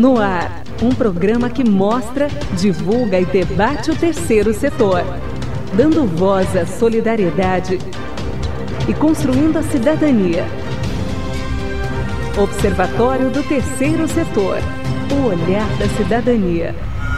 No ar, um programa que mostra, divulga e debate o terceiro setor, dando voz à solidariedade e construindo a cidadania. Observatório do Terceiro Setor. O olhar da cidadania.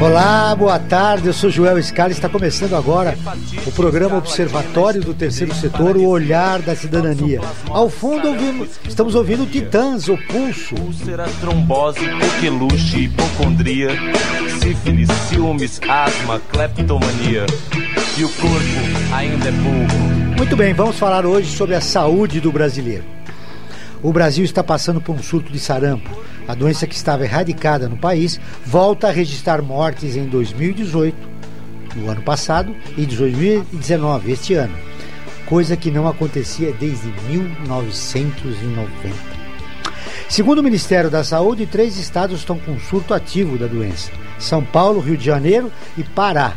Olá, boa tarde. Eu sou Joel Scala e está começando agora o programa Observatório do Terceiro Setor, o Olhar da Cidadania. Ao fundo ouvimos, estamos ouvindo Titãs, o Pulso. Trombose, coqueluche, hipocondria, sífilis, ciúmes, asma, cleptomania. E o corpo ainda é burro. Muito bem, vamos falar hoje sobre a saúde do brasileiro. O Brasil está passando por um surto de sarampo. A doença que estava erradicada no país volta a registrar mortes em 2018, no ano passado, e 2019, este ano, coisa que não acontecia desde 1990. Segundo o Ministério da Saúde, três estados estão com surto ativo da doença: São Paulo, Rio de Janeiro e Pará.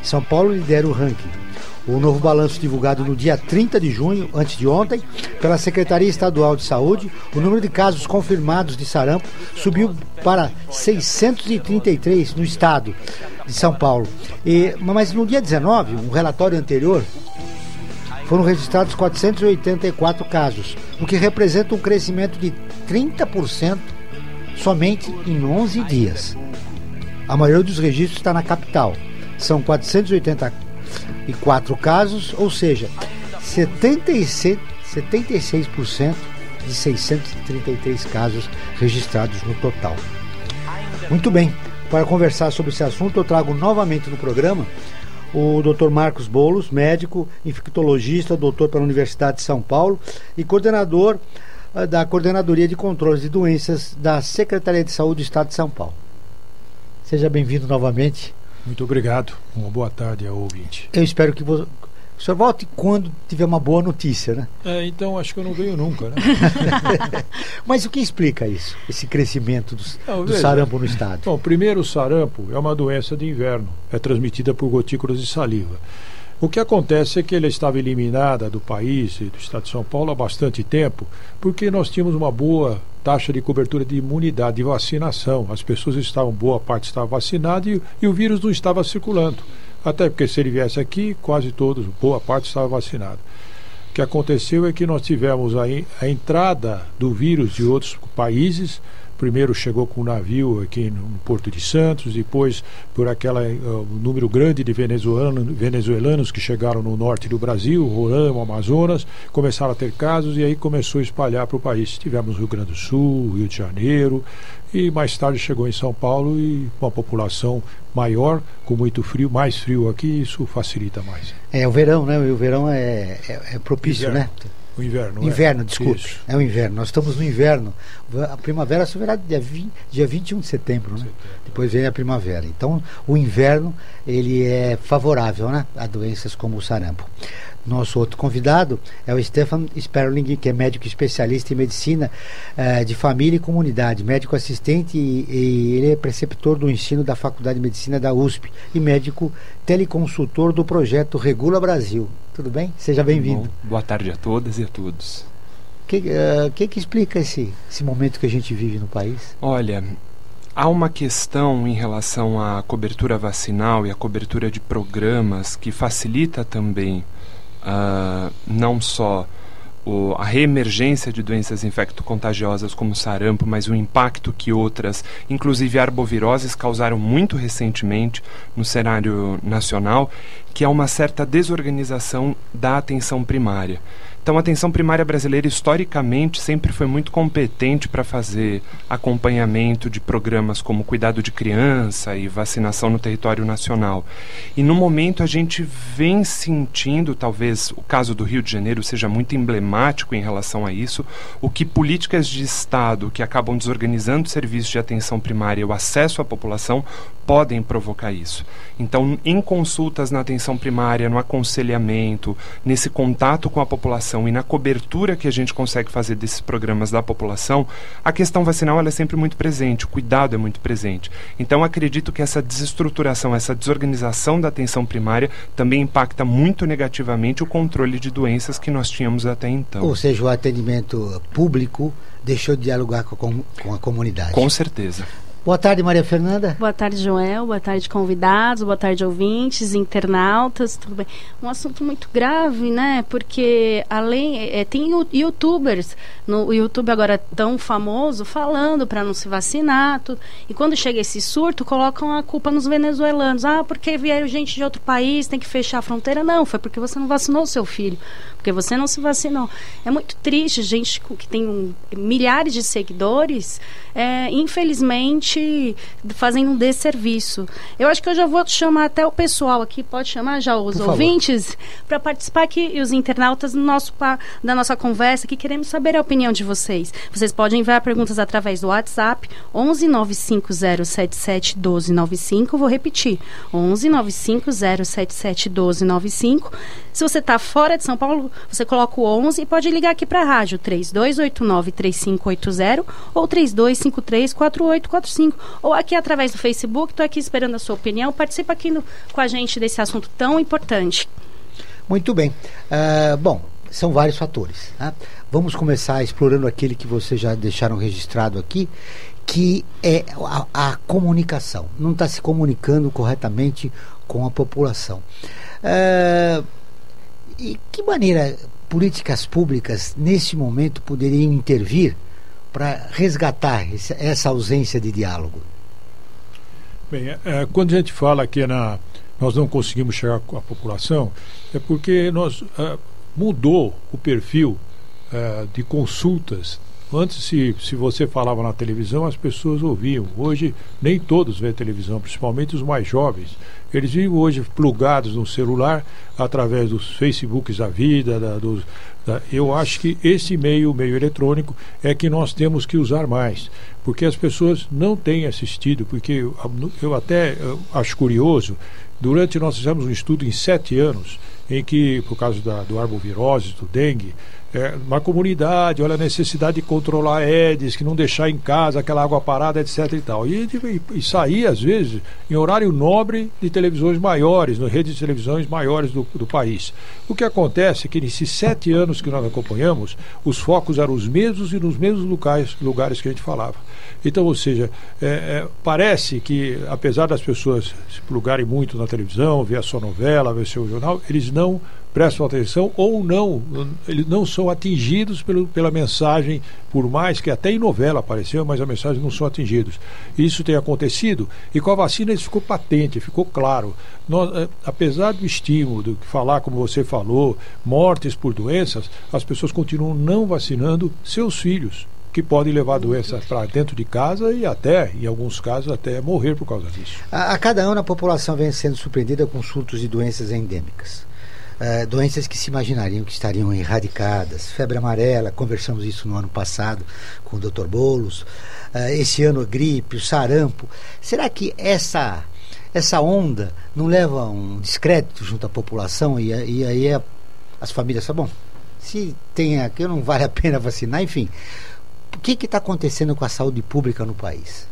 São Paulo lidera o ranking. O novo balanço divulgado no dia 30 de junho, antes de ontem, pela Secretaria Estadual de Saúde, o número de casos confirmados de sarampo subiu para 633 no estado de São Paulo. E, mas no dia 19, um relatório anterior, foram registrados 484 casos, o que representa um crescimento de 30% somente em 11 dias. A maioria dos registros está na capital. São 480 e quatro casos, ou seja, 76, 76% de 633 casos registrados no total. Muito bem, para conversar sobre esse assunto, eu trago novamente no programa o Dr. Marcos Bolos, médico, infectologista, doutor pela Universidade de São Paulo e coordenador uh, da Coordenadoria de Controles de Doenças da Secretaria de Saúde do Estado de São Paulo. Seja bem-vindo novamente. Muito obrigado. Uma boa tarde ao ouvinte. Eu espero que você. O senhor volte quando tiver uma boa notícia, né? É, então acho que eu não venho nunca, né? Mas o que explica isso, esse crescimento do, não, do sarampo no estado? Bom, primeiro, o sarampo é uma doença de inverno, é transmitida por gotículas de saliva. O que acontece é que ela estava eliminada do país e do estado de São Paulo há bastante tempo, porque nós tínhamos uma boa taxa de cobertura de imunidade, de vacinação. As pessoas estavam, boa parte estava vacinada e, e o vírus não estava circulando. Até porque se ele viesse aqui, quase todos, boa parte estava vacinada. O que aconteceu é que nós tivemos a, a entrada do vírus de outros países, primeiro chegou com um navio aqui no Porto de Santos, depois por aquele uh, número grande de venezuelanos, venezuelanos que chegaram no norte do Brasil, Roraima, Amazonas, começaram a ter casos e aí começou a espalhar para o país. Tivemos Rio Grande do Sul, Rio de Janeiro e mais tarde chegou em São Paulo e com a população maior, com muito frio, mais frio aqui, isso facilita mais. É o verão, né? O verão é, é, é propício, Inverno. né? O inverno. Inverno, é? desculpe. Isso. É o inverno. Nós estamos no inverno. A primavera só virá dia, 20, dia 21 de setembro, né? Setembro. Depois vem a primavera. Então, o inverno, ele é favorável, né? A doenças como o sarampo. Nosso outro convidado é o Stefan Sperling, que é médico especialista em medicina eh, de família e comunidade, médico assistente e, e ele é preceptor do ensino da Faculdade de Medicina da USP e médico teleconsultor do projeto Regula Brasil. Tudo bem? Seja bem-vindo. Boa tarde a todas e a todos. O que, uh, que, que explica esse, esse momento que a gente vive no país? Olha, há uma questão em relação à cobertura vacinal e à cobertura de programas que facilita também uh, não só o, a reemergência de doenças infecto-contagiosas como sarampo, mas o impacto que outras, inclusive arboviroses, causaram muito recentemente no cenário nacional, que é uma certa desorganização da atenção primária. Então, a atenção primária brasileira, historicamente, sempre foi muito competente para fazer acompanhamento de programas como cuidado de criança e vacinação no território nacional. E no momento a gente vem sentindo, talvez o caso do Rio de Janeiro seja muito emblemático em relação a isso, o que políticas de Estado que acabam desorganizando serviços de atenção primária e o acesso à população podem provocar isso. Então, em consultas na atenção primária, no aconselhamento, nesse contato com a população e na cobertura que a gente consegue fazer desses programas da população, a questão vacinal é sempre muito presente, o cuidado é muito presente. Então, acredito que essa desestruturação, essa desorganização da atenção primária também impacta muito negativamente o controle de doenças que nós tínhamos até então. Ou seja, o atendimento público deixou de dialogar com a, com a comunidade. Com certeza. Boa tarde, Maria Fernanda. Boa tarde, Joel. Boa tarde, convidados. Boa tarde, ouvintes, internautas. Tudo bem? Um assunto muito grave, né? Porque além é, tem YouTubers no YouTube agora tão famoso falando para não se vacinar. Tudo. E quando chega esse surto, colocam a culpa nos venezuelanos. Ah, porque vieram gente de outro país, tem que fechar a fronteira. Não, foi porque você não vacinou o seu filho, porque você não se vacinou. É muito triste, gente que tem um, milhares de seguidores, é, infelizmente fazendo um desserviço. Eu acho que eu já vou chamar até o pessoal aqui, pode chamar já os Por ouvintes, para participar aqui e os internautas no nosso, da nossa conversa, que queremos saber a opinião de vocês. Vocês podem enviar perguntas através do WhatsApp 11 95077 1295. Vou repetir: 11 95077 1295. Se você está fora de São Paulo, você coloca o 11 e pode ligar aqui para a rádio 3289 3580 ou 3253 4845 ou aqui através do Facebook. Estou aqui esperando a sua opinião. Participa aqui no, com a gente desse assunto tão importante. Muito bem. Uh, bom, são vários fatores. Né? Vamos começar explorando aquele que vocês já deixaram registrado aqui, que é a, a comunicação. Não está se comunicando corretamente com a população. Uh, e que maneira políticas públicas, nesse momento, poderiam intervir para resgatar essa ausência de diálogo? Bem, é, é, quando a gente fala que na, nós não conseguimos chegar a população, é porque nós é, mudou o perfil é, de consultas. Antes, se, se você falava na televisão, as pessoas ouviam. Hoje, nem todos veem televisão, principalmente os mais jovens. Eles vivem hoje plugados no celular através dos Facebooks da vida, da, dos, eu acho que esse meio, o meio eletrônico, é que nós temos que usar mais, porque as pessoas não têm assistido, porque eu, eu até eu acho curioso, durante nós fizemos um estudo em sete anos, em que, por causa da, do arbovirose, do dengue, é, uma comunidade, olha a necessidade de controlar Aedes, que não deixar em casa aquela água parada, etc. e tal. E, e, e sair, às vezes, em horário nobre de televisões maiores, no redes de televisões maiores do, do país. O que acontece é que nesses sete anos que nós acompanhamos, os focos eram os mesmos e nos mesmos lugares, lugares que a gente falava. Então, ou seja, é, é, parece que, apesar das pessoas se plugarem muito na televisão, ver a sua novela, ver seu jornal, eles não prestam atenção ou não, eles não são atingidos pelo, pela mensagem, por mais que até em novela apareceu, mas a mensagem não são atingidos. Isso tem acontecido e com a vacina isso ficou patente, ficou claro. Nós, eh, apesar do estímulo, de falar como você falou, mortes por doenças, as pessoas continuam não vacinando seus filhos que podem levar doenças para dentro de casa e até, em alguns casos, até morrer por causa disso. A, a cada ano a população vem sendo surpreendida com surtos de doenças endêmicas. Uh, doenças que se imaginariam que estariam erradicadas. Febre amarela, conversamos isso no ano passado com o Dr. Bolos. Uh, esse ano a gripe, o sarampo. Será que essa essa onda não leva um descrédito junto à população e, e aí é, as famílias falam, bom, se tem aqui não vale a pena vacinar, enfim. O que está acontecendo com a saúde pública no país?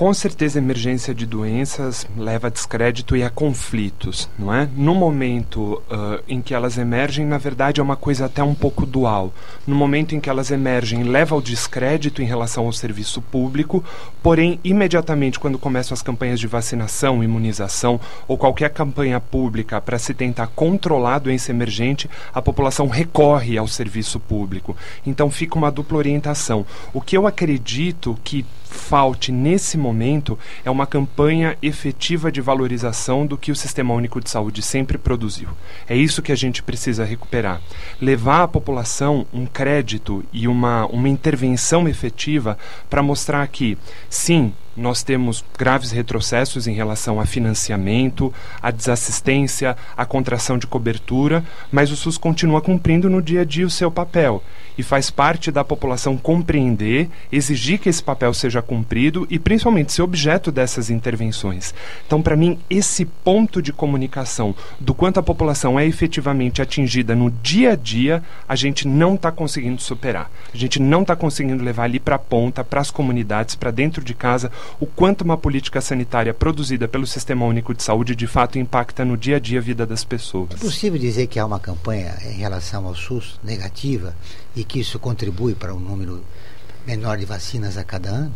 Com certeza, a emergência de doenças leva a descrédito e a conflitos, não é? No momento uh, em que elas emergem, na verdade, é uma coisa até um pouco dual. No momento em que elas emergem, leva ao descrédito em relação ao serviço público, porém, imediatamente, quando começam as campanhas de vacinação, imunização ou qualquer campanha pública para se tentar controlar a doença emergente, a população recorre ao serviço público. Então, fica uma dupla orientação. O que eu acredito que falte nesse momento é uma campanha efetiva de valorização do que o Sistema Único de Saúde sempre produziu. É isso que a gente precisa recuperar. Levar à população um crédito e uma, uma intervenção efetiva para mostrar que, sim, nós temos graves retrocessos em relação a financiamento, a desassistência, a contração de cobertura, mas o SUS continua cumprindo no dia a dia o seu papel e faz parte da população compreender, exigir que esse papel seja cumprido e principalmente ser objeto dessas intervenções. Então, para mim, esse ponto de comunicação do quanto a população é efetivamente atingida no dia a dia, a gente não está conseguindo superar. A gente não está conseguindo levar ali para a ponta, para as comunidades, para dentro de casa, o quanto uma política sanitária produzida pelo Sistema Único de Saúde de fato impacta no dia a dia a vida das pessoas. É possível dizer que há uma campanha em relação ao SUS negativa e que isso contribui para um número menor de vacinas a cada ano?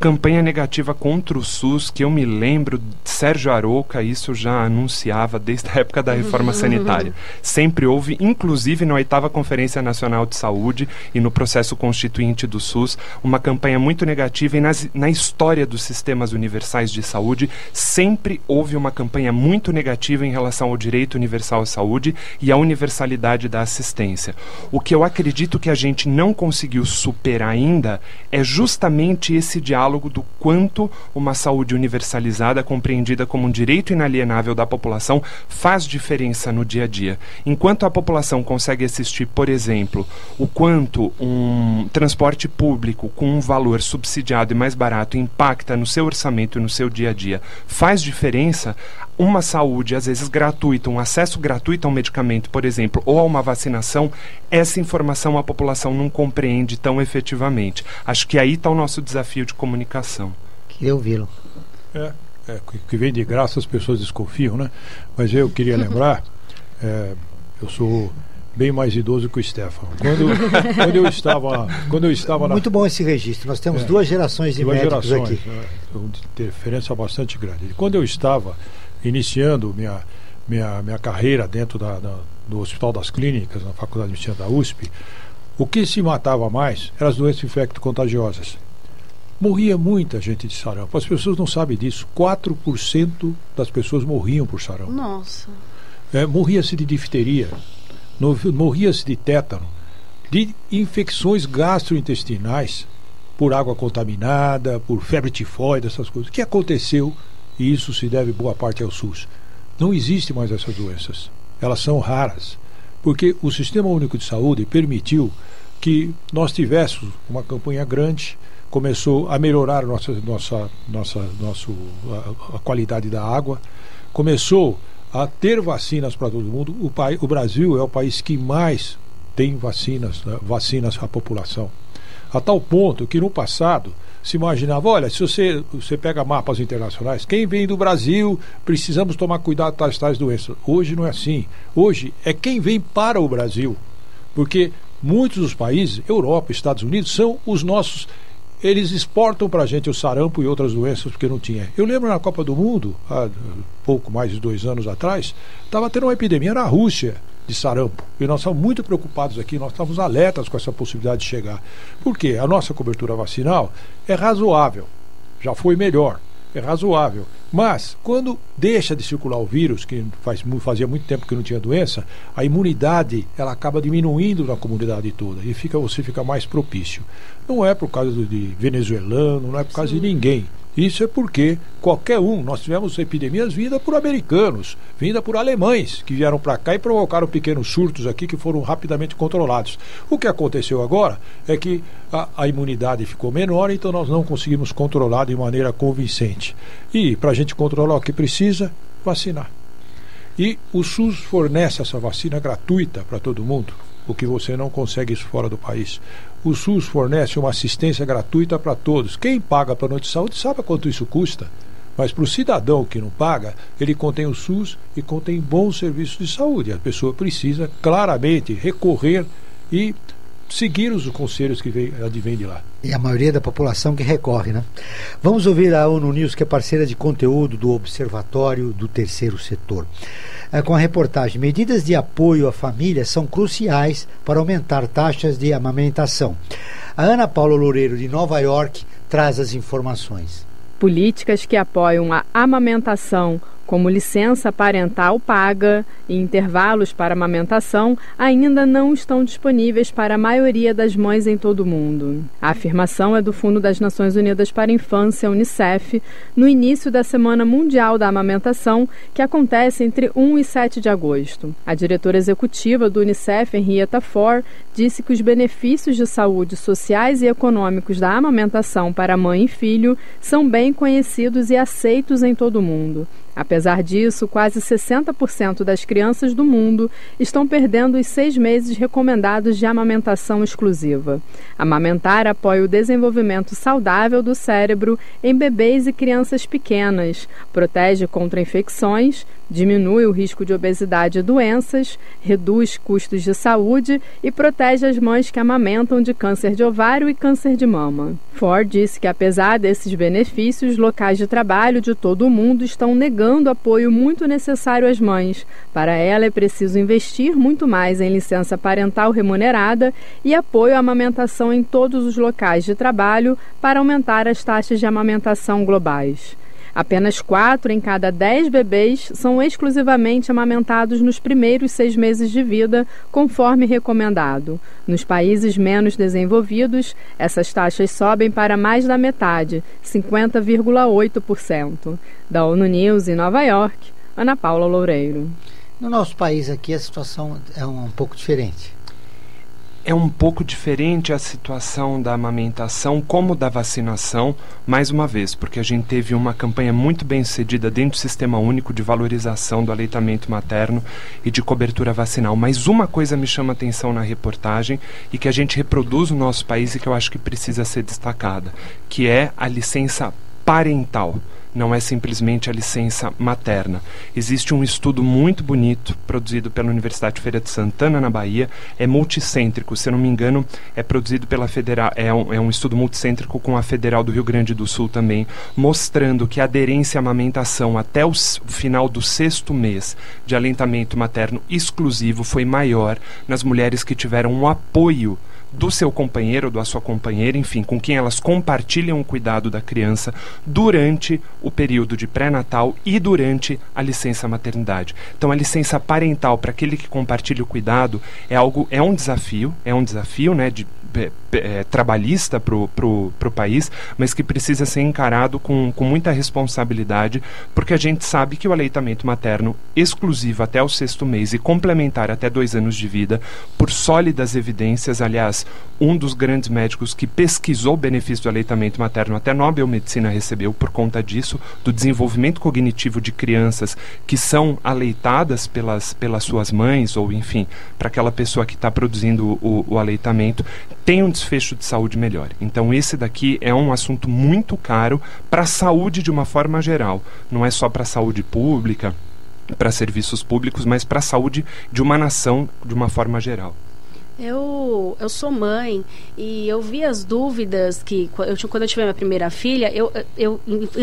Campanha negativa contra o SUS, que eu me lembro, Sérgio Arouca, isso já anunciava desde a época da reforma sanitária. Sempre houve, inclusive na oitava Conferência Nacional de Saúde e no processo constituinte do SUS, uma campanha muito negativa e nas, na história dos sistemas universais de saúde sempre houve uma campanha muito negativa em relação ao direito universal à saúde e à universalidade da assistência. O que eu acredito que a gente não conseguiu superar ainda é justamente esse diálogo diálogo do quanto uma saúde universalizada, compreendida como um direito inalienável da população, faz diferença no dia a dia. Enquanto a população consegue assistir, por exemplo, o quanto um transporte público com um valor subsidiado e mais barato impacta no seu orçamento e no seu dia a dia, faz diferença, uma saúde, às vezes gratuita, um acesso gratuito a um medicamento, por exemplo, ou a uma vacinação, essa informação a população não compreende tão efetivamente. Acho que aí está o nosso desafio de comunicação. Queria ouvi-lo. É, é, que vem de graça as pessoas desconfiam, né? Mas eu queria lembrar, é, eu sou bem mais idoso que o Stefano. Quando, quando eu estava, quando eu estava na... muito bom esse registro. Nós temos é, duas gerações de duas médicos gerações, aqui. Né? Uma diferença bastante grande. Quando eu estava iniciando minha, minha, minha carreira dentro da, da, do Hospital das Clínicas, na Faculdade de Medicina da USP, o que se matava mais eram as doenças infecto-contagiosas. Morria muita gente de sarampo. As pessoas não sabem disso. 4% das pessoas morriam por sarampo. Nossa. É, morria-se de difteria, morria-se de tétano, de infecções gastrointestinais por água contaminada, por febre tifoide, essas coisas. O que aconteceu e isso se deve boa parte ao SUS. Não existe mais essas doenças. Elas são raras, porque o Sistema Único de Saúde permitiu que nós tivéssemos uma campanha grande, começou a melhorar nossa, nossa, nossa nosso, a, a qualidade da água, começou a ter vacinas para todo mundo. O, pai, o Brasil é o país que mais tem vacinas, né, vacinas à população. A tal ponto que no passado se imaginava, olha, se você, você pega mapas internacionais, quem vem do Brasil, precisamos tomar cuidado com tais, tais doenças. Hoje não é assim. Hoje é quem vem para o Brasil. Porque muitos dos países, Europa, Estados Unidos, são os nossos. Eles exportam para a gente o sarampo e outras doenças porque não tinha. Eu lembro na Copa do Mundo, há pouco mais de dois anos atrás, estava tendo uma epidemia na Rússia de sarampo. E nós estamos muito preocupados aqui, nós estamos alertas com essa possibilidade de chegar. Por quê? A nossa cobertura vacinal é razoável, já foi melhor, é razoável. Mas, quando deixa de circular o vírus, que faz, fazia muito tempo que não tinha doença, a imunidade ela acaba diminuindo na comunidade toda e fica, você fica mais propício. Não é por causa de venezuelano, não é por causa Sim. de ninguém. Isso é porque qualquer um, nós tivemos epidemias vindas por americanos, vindas por alemães, que vieram para cá e provocaram pequenos surtos aqui que foram rapidamente controlados. O que aconteceu agora é que a, a imunidade ficou menor, então nós não conseguimos controlar de maneira convincente. E para a gente controlar o que precisa, vacinar. E o SUS fornece essa vacina gratuita para todo mundo o que você não consegue isso fora do país. O SUS fornece uma assistência gratuita para todos. Quem paga plano de saúde sabe quanto isso custa. Mas para o cidadão que não paga, ele contém o SUS e contém bons serviços de saúde. A pessoa precisa claramente recorrer e seguir os conselhos que vem, advêm de lá. E a maioria da população que recorre, né? Vamos ouvir a ONU News, que é parceira de conteúdo do Observatório do Terceiro Setor. É, com a reportagem: medidas de apoio à família são cruciais para aumentar taxas de amamentação. A Ana Paula Loureiro, de Nova York, traz as informações. Políticas que apoiam a amamentação como licença parental paga e intervalos para amamentação, ainda não estão disponíveis para a maioria das mães em todo o mundo. A afirmação é do Fundo das Nações Unidas para a Infância, UNICEF, no início da Semana Mundial da Amamentação, que acontece entre 1 e 7 de agosto. A diretora executiva do UNICEF, Henrietta Ford, disse que os benefícios de saúde sociais e econômicos da amamentação para mãe e filho são bem conhecidos e aceitos em todo o mundo. Apesar disso, quase 60% das crianças do mundo estão perdendo os seis meses recomendados de amamentação exclusiva. Amamentar apoia o desenvolvimento saudável do cérebro em bebês e crianças pequenas, protege contra infecções, diminui o risco de obesidade e doenças, reduz custos de saúde e protege as mães que amamentam de câncer de ovário e câncer de mama. Ford disse que, apesar desses benefícios, locais de trabalho de todo o mundo estão negando apoio muito necessário às mães. Para ela, é preciso investir muito mais em licença parental remunerada e apoio à amamentação em todos os locais de trabalho para aumentar as taxas de amamentação globais. Apenas quatro em cada dez bebês são exclusivamente amamentados nos primeiros seis meses de vida, conforme recomendado. Nos países menos desenvolvidos, essas taxas sobem para mais da metade, 50,8%. Da ONU News em Nova York, Ana Paula Loureiro. No nosso país aqui a situação é um pouco diferente é um pouco diferente a situação da amamentação como da vacinação, mais uma vez, porque a gente teve uma campanha muito bem sucedida dentro do Sistema Único de Valorização do Aleitamento Materno e de cobertura vacinal. Mas uma coisa me chama atenção na reportagem e que a gente reproduz no nosso país e que eu acho que precisa ser destacada, que é a licença parental não é simplesmente a licença materna. Existe um estudo muito bonito produzido pela Universidade de Feira de Santana, na Bahia. É multicêntrico, se eu não me engano, é produzido pela Federal. É um, é um estudo multicêntrico com a Federal do Rio Grande do Sul também, mostrando que a aderência à amamentação até o final do sexto mês de alentamento materno exclusivo foi maior nas mulheres que tiveram um apoio do seu companheiro ou da sua companheira, enfim, com quem elas compartilham o cuidado da criança durante o período de pré-natal e durante a licença maternidade. Então, a licença parental para aquele que compartilha o cuidado é algo, é um desafio, é um desafio, né, de é, trabalhista para o país, mas que precisa ser encarado com, com muita responsabilidade, porque a gente sabe que o aleitamento materno exclusivo até o sexto mês e complementar até dois anos de vida, por sólidas evidências, aliás, um dos grandes médicos que pesquisou o benefício do aleitamento materno, até Nobel Medicina recebeu por conta disso, do desenvolvimento cognitivo de crianças que são aleitadas pelas, pelas suas mães, ou enfim, para aquela pessoa que está produzindo o, o aleitamento tem um desfecho de saúde melhor. Então, esse daqui é um assunto muito caro para a saúde de uma forma geral. Não é só para a saúde pública, para serviços públicos, mas para a saúde de uma nação de uma forma geral. Eu, eu sou mãe e eu vi as dúvidas que eu, quando eu tive minha primeira filha, eu, eu,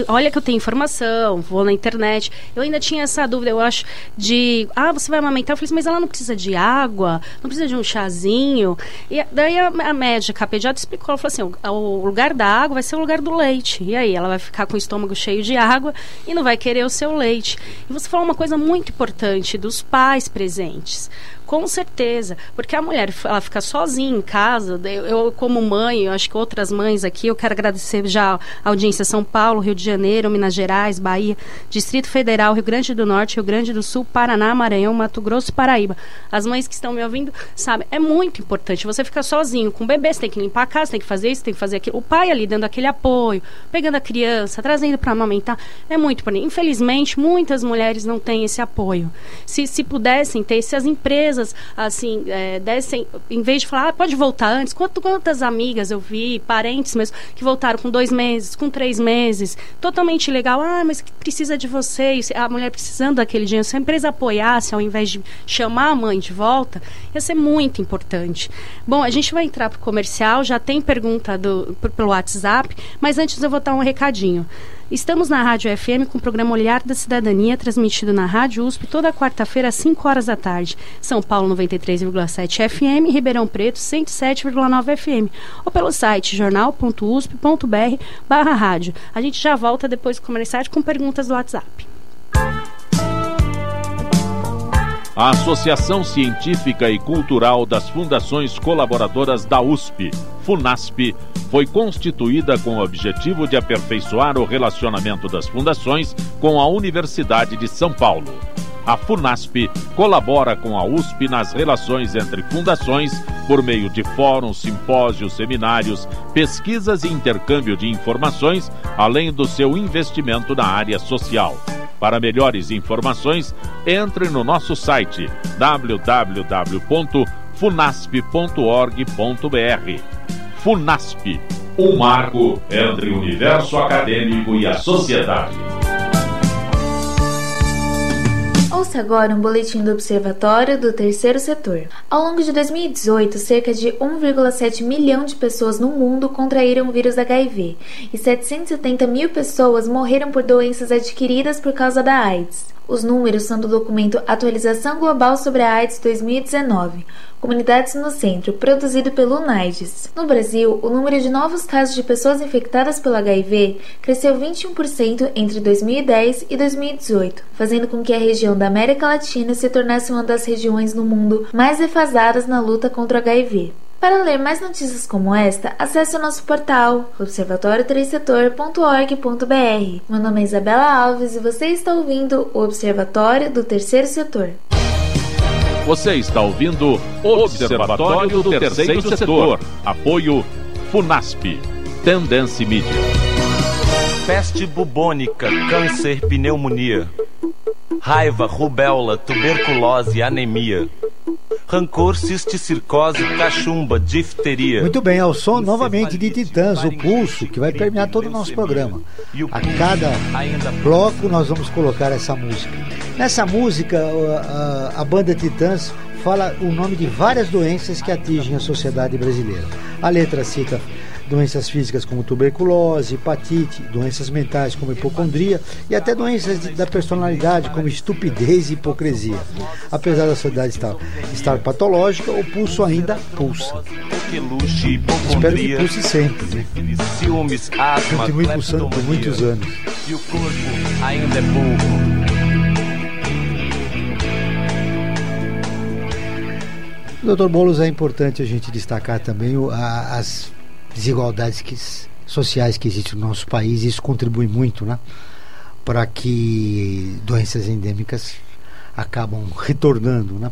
olha que eu tenho informação, vou na internet. Eu ainda tinha essa dúvida, eu acho, de ah, você vai amamentar? Eu falei assim, mas ela não precisa de água, não precisa de um chazinho. E daí a, a médica, a pediatra, explicou, ela falou assim: o, o lugar da água vai ser o lugar do leite. E aí ela vai ficar com o estômago cheio de água e não vai querer o seu leite. E você falou uma coisa muito importante dos pais presentes. Com certeza, porque a mulher ela fica sozinha em casa. Eu, eu, como mãe, eu acho que outras mães aqui, eu quero agradecer já a audiência São Paulo, Rio de Janeiro, Minas Gerais, Bahia, Distrito Federal, Rio Grande do Norte, Rio Grande do Sul, Paraná, Maranhão, Mato Grosso, Paraíba. As mães que estão me ouvindo, sabe, é muito importante. Você fica sozinho com o bebê, você tem que limpar a casa, tem que fazer isso, tem que fazer aquilo. O pai ali dando aquele apoio, pegando a criança, trazendo para amamentar, é muito importante. Infelizmente, muitas mulheres não têm esse apoio. Se, se pudessem ter, se as empresas empresas, assim, é, dessem, em vez de falar, ah, pode voltar antes, quantas, quantas amigas eu vi, parentes mesmo, que voltaram com dois meses, com três meses, totalmente legal, ah, mas precisa de vocês, a mulher precisando daquele dinheiro, se a empresa apoiasse, ao invés de chamar a mãe de volta, ia ser muito importante. Bom, a gente vai entrar para o comercial, já tem pergunta do, pelo WhatsApp, mas antes eu vou dar um recadinho. Estamos na Rádio FM com o programa Olhar da Cidadania, transmitido na Rádio USP toda quarta-feira às 5 horas da tarde. São Paulo 93,7 FM, Ribeirão Preto 107,9 FM. Ou pelo site jornal.usp.br barra rádio. A gente já volta depois do comercial com perguntas do WhatsApp. A Associação Científica e Cultural das Fundações Colaboradoras da USP, FUNASP, foi constituída com o objetivo de aperfeiçoar o relacionamento das fundações com a Universidade de São Paulo. A FUNASP colabora com a USP nas relações entre fundações por meio de fóruns, simpósios, seminários, pesquisas e intercâmbio de informações, além do seu investimento na área social. Para melhores informações, entre no nosso site www.funasp.org.br. Funasp, um marco entre o universo acadêmico e a sociedade. Ouça agora um boletim do Observatório do Terceiro Setor. Ao longo de 2018, cerca de 1,7 milhão de pessoas no mundo contraíram o vírus HIV e 770 mil pessoas morreram por doenças adquiridas por causa da AIDS. Os números são do documento Atualização Global sobre a AIDS 2019, Comunidades no Centro, produzido pelo UNAIDS. No Brasil, o número de novos casos de pessoas infectadas pelo HIV cresceu 21% entre 2010 e 2018, fazendo com que a região da América Latina se tornasse uma das regiões no mundo mais defasadas na luta contra o HIV. Para ler mais notícias como esta, acesse o nosso portal observatório3setor.org.br. Meu nome é Isabela Alves e você está ouvindo o Observatório do Terceiro Setor. Você está ouvindo o Observatório do Terceiro Setor. Apoio FUNASP. Tendência Mídia. Peste bubônica, câncer, pneumonia. Raiva, rubéola, tuberculose, anemia rancor, cisticircose, cachumba, difteria. Muito bem, ao som novamente de Titãs, o pulso, que vai permear todo o nosso programa. A cada bloco nós vamos colocar essa música. Nessa música, a, a, a banda Titãs fala o nome de várias doenças que atingem a sociedade brasileira. A letra cita doenças físicas como tuberculose, hepatite, doenças mentais como hipocondria e até doenças de, da personalidade como estupidez e hipocrisia. Apesar da sociedade estar, estar patológica, o pulso ainda pulsa. Espero que pulse sempre, né? Continue pulsando por muitos anos. E o corpo ainda é pouco. Doutor Boulos, é importante a gente destacar também o, a, as desigualdades que, sociais que existem no nosso país. Isso contribui muito né, para que doenças endêmicas acabam retornando. Né?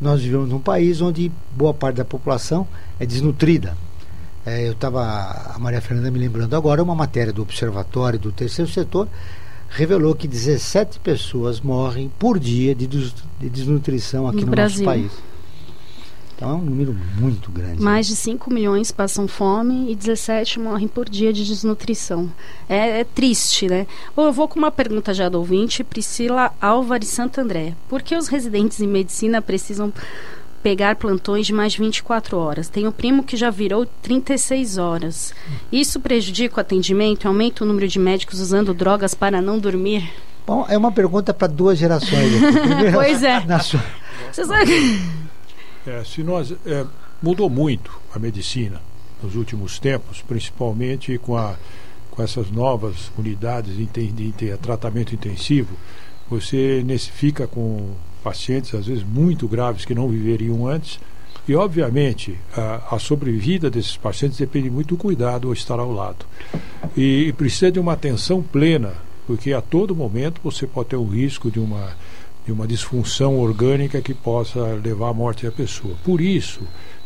Nós vivemos num país onde boa parte da população é desnutrida. É, eu estava, a Maria Fernanda me lembrando agora, uma matéria do Observatório do Terceiro Setor revelou que 17 pessoas morrem por dia de, de desnutrição aqui no, no nosso país. Então é um número muito grande. Mais de 5 milhões passam fome e 17 morrem por dia de desnutrição. É, é triste, né? Bom, eu vou com uma pergunta já do ouvinte, Priscila Álvares Santandré. Por que os residentes em medicina precisam pegar plantões de mais de 24 horas. Tenho um primo que já virou 36 horas. Isso prejudica o atendimento e aumenta o número de médicos usando drogas para não dormir? Bom, é uma pergunta para duas gerações. Primeiro, pois é. Na sua... Você sabe... É, se nós é, mudou muito a medicina nos últimos tempos, principalmente com, a, com essas novas unidades de, de, de tratamento intensivo, você nesse, fica com pacientes às vezes muito graves que não viveriam antes. E obviamente a, a sobrevida desses pacientes depende muito do cuidado ao estar ao lado. E, e precisa de uma atenção plena porque a todo momento você pode ter o risco de uma de uma disfunção orgânica que possa levar à morte da pessoa. Por isso,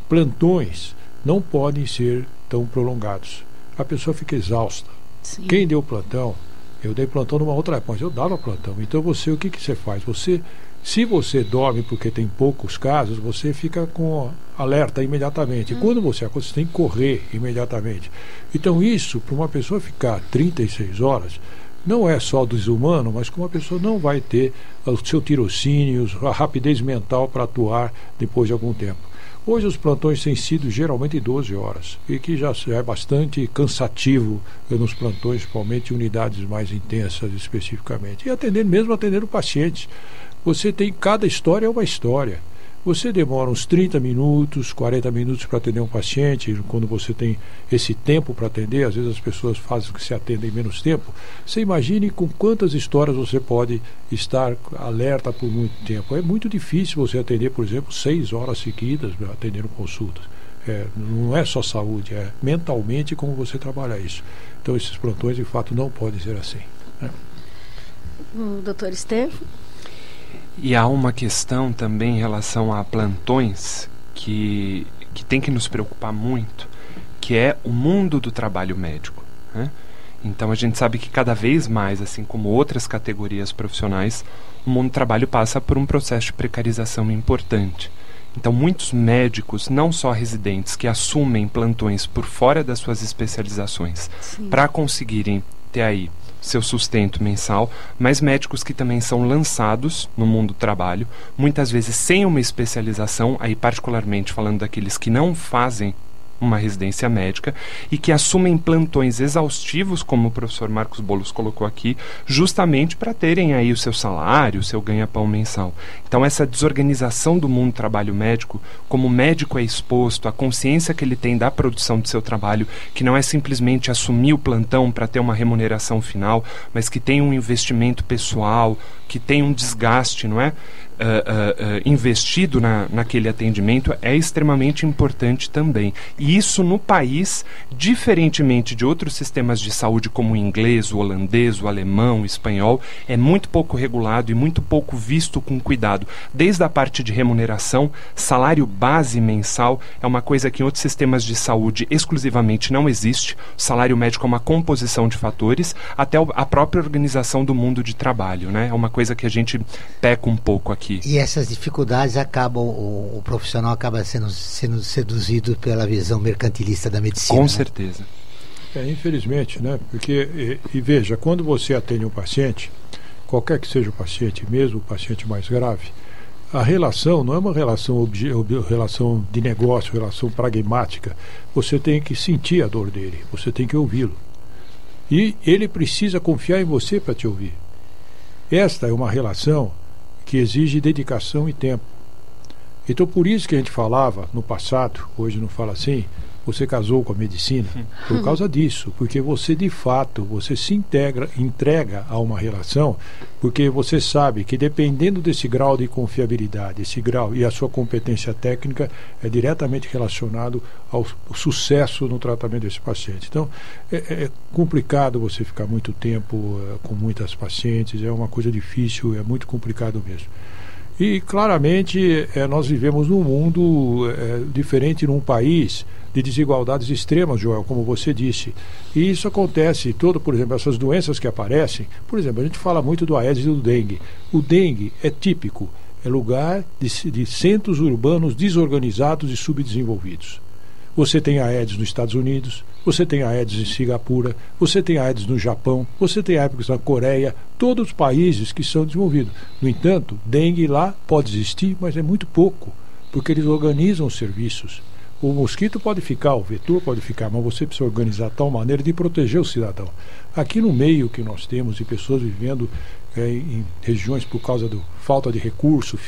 plantões não podem ser tão prolongados. A pessoa fica exausta. Sim. Quem deu plantão, eu dei plantão numa outra época, mas eu dava plantão. Então você, o que, que você faz? Você, se você dorme porque tem poucos casos, você fica com alerta imediatamente. Hum. Quando você acorda, você tem que correr imediatamente. Então isso, para uma pessoa ficar 36 horas, não é só desumano, mas como a pessoa não vai ter o seu tirocínio, a rapidez mental para atuar depois de algum tempo. Hoje os plantões têm sido geralmente 12 horas, e que já é bastante cansativo nos plantões, principalmente unidades mais intensas especificamente. E atender mesmo atender o paciente. Você tem cada história é uma história. Você demora uns 30 minutos, 40 minutos para atender um paciente, quando você tem esse tempo para atender, às vezes as pessoas fazem que se atendem menos tempo. Você imagine com quantas histórias você pode estar alerta por muito tempo. É muito difícil você atender, por exemplo, seis horas seguidas atendendo consultas. É, não é só saúde, é mentalmente como você trabalha isso. Então esses plantões de fato não podem ser assim. Né? O doutor Estevam? E há uma questão também em relação a plantões que, que tem que nos preocupar muito, que é o mundo do trabalho médico. Né? Então a gente sabe que cada vez mais, assim como outras categorias profissionais, o mundo do trabalho passa por um processo de precarização importante. Então, muitos médicos, não só residentes, que assumem plantões por fora das suas especializações para conseguirem ter aí seu sustento mensal, mas médicos que também são lançados no mundo do trabalho, muitas vezes sem uma especialização, aí particularmente falando daqueles que não fazem uma residência médica e que assumem plantões exaustivos, como o professor Marcos Bolos colocou aqui, justamente para terem aí o seu salário, o seu ganha-pão mensal. Então essa desorganização do mundo do trabalho médico, como o médico é exposto, a consciência que ele tem da produção do seu trabalho, que não é simplesmente assumir o plantão para ter uma remuneração final, mas que tem um investimento pessoal, que tem um desgaste, não é? Uh, uh, investido na, naquele atendimento é extremamente importante também. E isso no país, diferentemente de outros sistemas de saúde como o inglês, o holandês, o alemão, o espanhol, é muito pouco regulado e muito pouco visto com cuidado. Desde a parte de remuneração, salário base mensal é uma coisa que em outros sistemas de saúde exclusivamente não existe. O salário médico é uma composição de fatores, até a própria organização do mundo de trabalho. Né? É uma coisa que a gente peca um pouco aqui aqui. E essas dificuldades acabam, o, o profissional acaba sendo, sendo seduzido pela visão mercantilista da medicina. Com né? certeza. É, infelizmente, né? Porque, e, e, veja, quando você atende um paciente, qualquer que seja o paciente, mesmo o paciente mais grave, a relação não é uma relação, obje, relação de negócio, relação pragmática. Você tem que sentir a dor dele, você tem que ouvi-lo. E ele precisa confiar em você para te ouvir. Esta é uma relação que exige dedicação e tempo. Então, por isso que a gente falava no passado, hoje não fala assim, você casou com a medicina por causa disso, porque você de fato você se integra, entrega a uma relação, porque você sabe que dependendo desse grau de confiabilidade, esse grau e a sua competência técnica é diretamente relacionado ao, sucesso no tratamento desse paciente. Então é, é, complicado você ficar muito tempo é, com muitas pacientes, é uma coisa difícil, é muito complicado mesmo. E claramente é, nós vivemos num mundo é, diferente num país de desigualdades extremas, Joel, como você disse. E isso acontece todo, por exemplo, essas doenças que aparecem. Por exemplo, a gente fala muito do Aedes e do dengue. O dengue é típico, é lugar de, de centros urbanos desorganizados e subdesenvolvidos. Você tem Aedes nos Estados Unidos, você tem Aedes em Singapura, você tem Aedes no Japão, você tem Aedes na Coreia, todos os países que são desenvolvidos. No entanto, dengue lá pode existir, mas é muito pouco, porque eles organizam os serviços. O mosquito pode ficar, o vetor pode ficar, mas você precisa organizar de tal maneira de proteger o cidadão. Aqui no meio que nós temos de pessoas vivendo é, em regiões por causa da falta de recurso,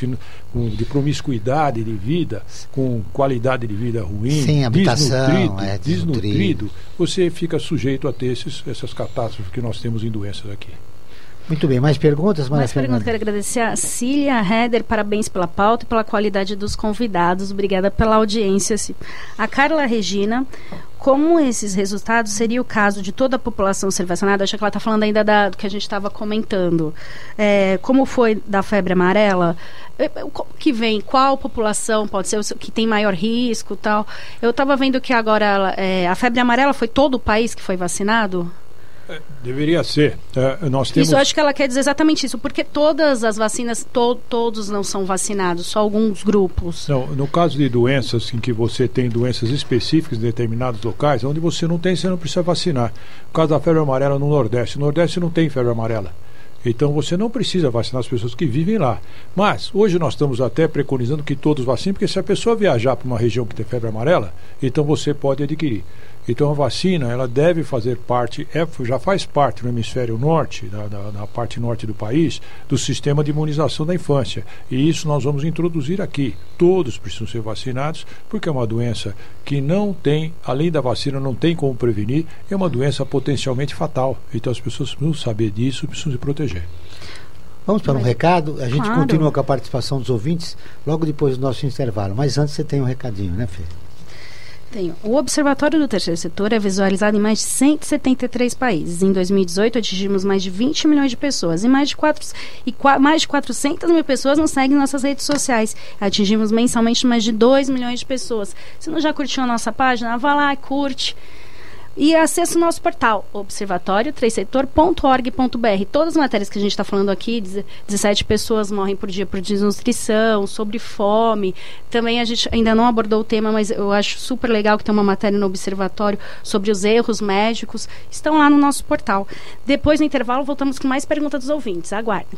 de promiscuidade de vida, com qualidade de vida ruim, Sem habitação, desnutrido, é, desnutrido, desnutrido, você fica sujeito a ter esses, essas catástrofes que nós temos em doenças aqui. Muito bem, mais perguntas, Maria Mais perguntas, quero agradecer a Cília Heder, parabéns pela pauta e pela qualidade dos convidados, obrigada pela audiência. A Carla Regina, como esses resultados seria o caso de toda a população ser vacinada? Acho que ela está falando ainda da, do que a gente estava comentando. É, como foi da febre amarela? É, que vem, qual população pode ser que tem maior risco tal? Eu estava vendo que agora é, a febre amarela foi todo o país que foi vacinado? Deveria ser. É, nós temos... Isso, eu acho que ela quer dizer exatamente isso, porque todas as vacinas, to todos não são vacinados, só alguns grupos. Não, no caso de doenças em que você tem doenças específicas em determinados locais, onde você não tem, você não precisa vacinar. No caso da febre amarela no Nordeste, no Nordeste não tem febre amarela. Então você não precisa vacinar as pessoas que vivem lá. Mas hoje nós estamos até preconizando que todos vacinem, porque se a pessoa viajar para uma região que tem febre amarela, então você pode adquirir. Então a vacina ela deve fazer parte, é, já faz parte no hemisfério norte, na, na, na, parte norte do país, do sistema de imunização da infância. E isso nós vamos introduzir aqui. Todos precisam ser vacinados, porque é uma doença que não tem, além da vacina, não tem como prevenir, é uma doença potencialmente fatal. Então as pessoas precisam saber disso, precisam se proteger. Vamos para um recado. A gente claro. continua com a participação dos ouvintes logo depois do nosso intervalo. Mas antes você tem um recadinho, né, Fê? Tenho. O Observatório do Terceiro Setor é visualizado em mais de 173 países. Em 2018, atingimos mais de 20 milhões de pessoas e mais de, 4, e mais de 400 mil pessoas nos seguem em nossas redes sociais. Atingimos mensalmente mais de 2 milhões de pessoas. Se não já curtiu a nossa página, vá lá, curte. E acesse o nosso portal, observatório3setor.org.br. Todas as matérias que a gente está falando aqui, 17 pessoas morrem por dia por desnutrição, sobre fome. Também a gente ainda não abordou o tema, mas eu acho super legal que tem uma matéria no Observatório sobre os erros médicos. Estão lá no nosso portal. Depois, no intervalo, voltamos com mais perguntas dos ouvintes. Aguardem.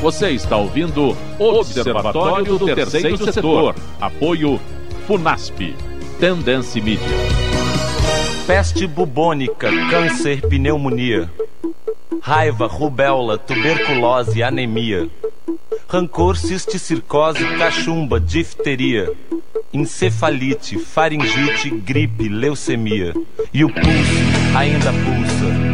Você está ouvindo Observatório do Terceiro Setor. Apoio FUNASP. Tendência Mídia peste bubônica, câncer, pneumonia, raiva, rubéola, tuberculose, anemia, rancor, cisticircose, cachumba, difteria, encefalite, faringite, gripe, leucemia. E o pulso ainda pulsa.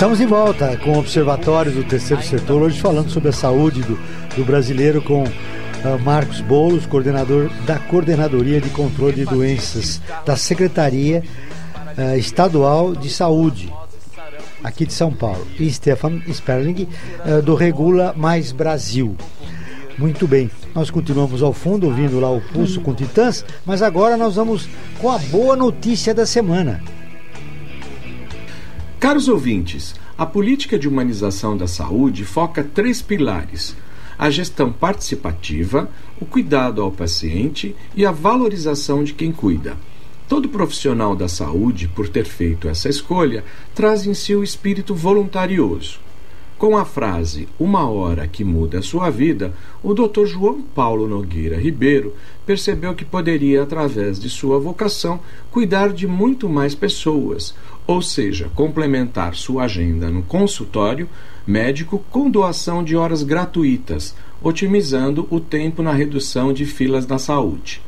Estamos de volta com o Observatório do Terceiro Setor, hoje falando sobre a saúde do, do brasileiro com uh, Marcos Boulos, coordenador da Coordenadoria de Controle de Doenças da Secretaria uh, Estadual de Saúde aqui de São Paulo, e Stefan Sperling, uh, do Regula Mais Brasil. Muito bem, nós continuamos ao fundo ouvindo lá o Pulso com Titãs, mas agora nós vamos com a boa notícia da semana. Caros ouvintes, a política de humanização da saúde foca três pilares: a gestão participativa, o cuidado ao paciente e a valorização de quem cuida. Todo profissional da saúde, por ter feito essa escolha, traz em si o espírito voluntarioso. Com a frase Uma hora que muda a sua vida, o Dr. João Paulo Nogueira Ribeiro percebeu que poderia, através de sua vocação, cuidar de muito mais pessoas, ou seja, complementar sua agenda no consultório médico com doação de horas gratuitas, otimizando o tempo na redução de filas na saúde.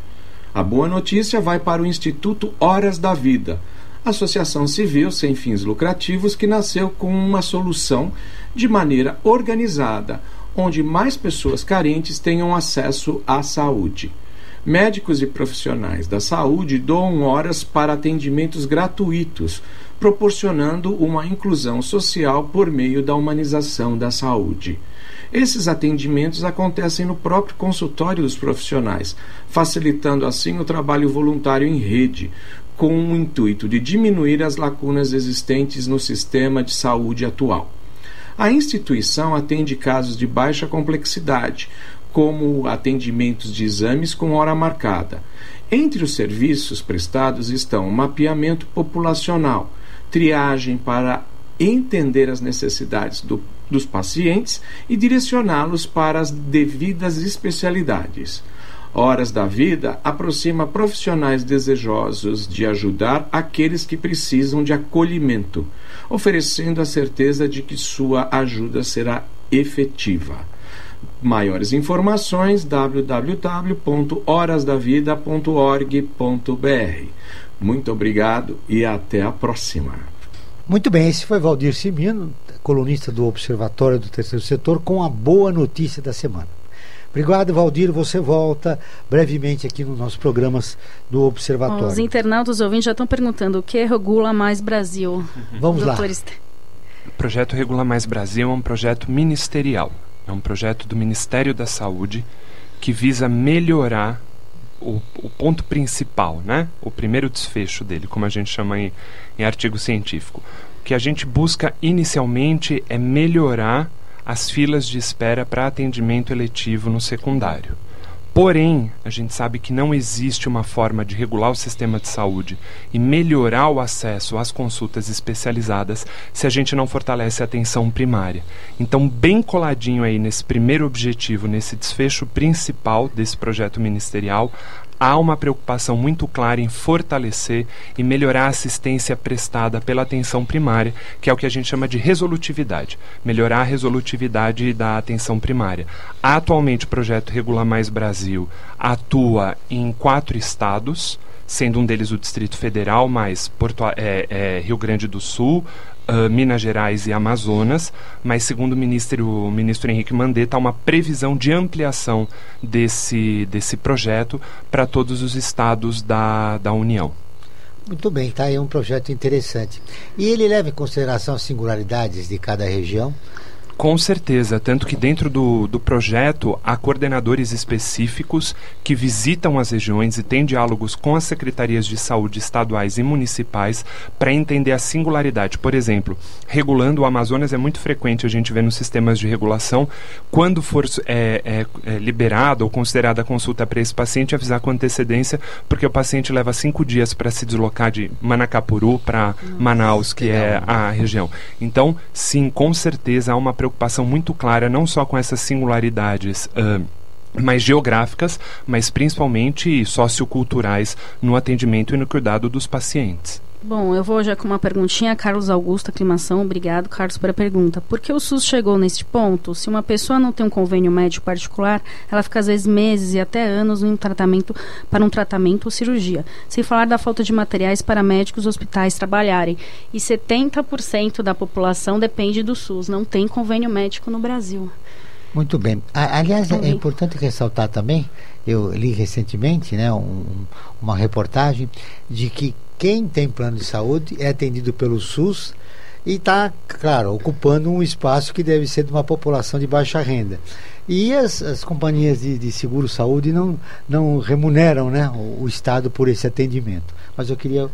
A boa notícia vai para o Instituto Horas da Vida, associação civil sem fins lucrativos que nasceu com uma solução de maneira organizada, onde mais pessoas carentes tenham acesso à saúde. Médicos e profissionais da saúde doam horas para atendimentos gratuitos, proporcionando uma inclusão social por meio da humanização da saúde. Esses atendimentos acontecem no próprio consultório dos profissionais, facilitando assim o trabalho voluntário em rede, com o intuito de diminuir as lacunas existentes no sistema de saúde atual. A instituição atende casos de baixa complexidade, como atendimentos de exames com hora marcada. Entre os serviços prestados estão mapeamento populacional, triagem para entender as necessidades do, dos pacientes e direcioná-los para as devidas especialidades. Horas da Vida aproxima profissionais desejosos de ajudar aqueles que precisam de acolhimento, oferecendo a certeza de que sua ajuda será efetiva. Maiores informações www.horasdavida.org.br. Muito obrigado e até a próxima. Muito bem, esse foi Valdir Simino, colunista do Observatório do Terceiro Setor, com a boa notícia da semana. Obrigado, Valdir. Você volta brevemente aqui nos nossos programas do Observatório. Os internautas ouvintes já estão perguntando o que regula mais Brasil. Vamos lá. O projeto Regula Mais Brasil é um projeto ministerial. É um projeto do Ministério da Saúde que visa melhorar o, o, ponto principal, né? O primeiro desfecho dele, como a gente chama em, em artigo científico. O que a gente busca inicialmente é melhorar as filas de espera para atendimento eletivo no secundário. Porém, a gente sabe que não existe uma forma de regular o sistema de saúde e melhorar o acesso às consultas especializadas se a gente não fortalece a atenção primária. Então, bem coladinho aí nesse primeiro objetivo, nesse desfecho principal desse projeto ministerial, há uma preocupação muito clara em fortalecer e melhorar a assistência prestada pela atenção primária, que é o que a gente chama de resolutividade, melhorar a resolutividade da atenção primária. Atualmente, o projeto Regula Mais Brasil atua em quatro estados sendo um deles o Distrito Federal, mais Porto, é, é, Rio Grande do Sul, uh, Minas Gerais e Amazonas, mas segundo o ministro, o ministro Henrique Mandetta, há uma previsão de ampliação desse, desse projeto para todos os estados da, da União. Muito bem, está aí um projeto interessante. E ele leva em consideração as singularidades de cada região? Com certeza, tanto que dentro do, do projeto há coordenadores específicos que visitam as regiões e têm diálogos com as secretarias de saúde estaduais e municipais para entender a singularidade. Por exemplo, regulando o Amazonas é muito frequente a gente ver nos sistemas de regulação, quando for é, é, é liberada ou considerada a consulta para esse paciente, avisar com antecedência, porque o paciente leva cinco dias para se deslocar de Manacapuru para Manaus, que é a região. Então, sim, com certeza há uma preocupação muito clara, não só com essas singularidades. Uh, mais geográficas, mas principalmente socioculturais no atendimento e no cuidado dos pacientes. Bom, eu vou já com uma perguntinha. Carlos Augusto, aclimação. Obrigado, Carlos, pela pergunta. Por que o SUS chegou neste ponto? Se uma pessoa não tem um convênio médico particular, ela fica às vezes meses e até anos em tratamento para um tratamento ou cirurgia. Sem falar da falta de materiais para médicos e hospitais trabalharem. E 70% da população depende do SUS. Não tem convênio médico no Brasil. Muito bem. Aliás, é importante ressaltar também, eu li recentemente né, um, uma reportagem de que quem tem plano de saúde é atendido pelo SUS e está, claro, ocupando um espaço que deve ser de uma população de baixa renda. E as, as companhias de, de seguro-saúde não, não remuneram né, o, o, Estado por esse atendimento. Mas eu queria.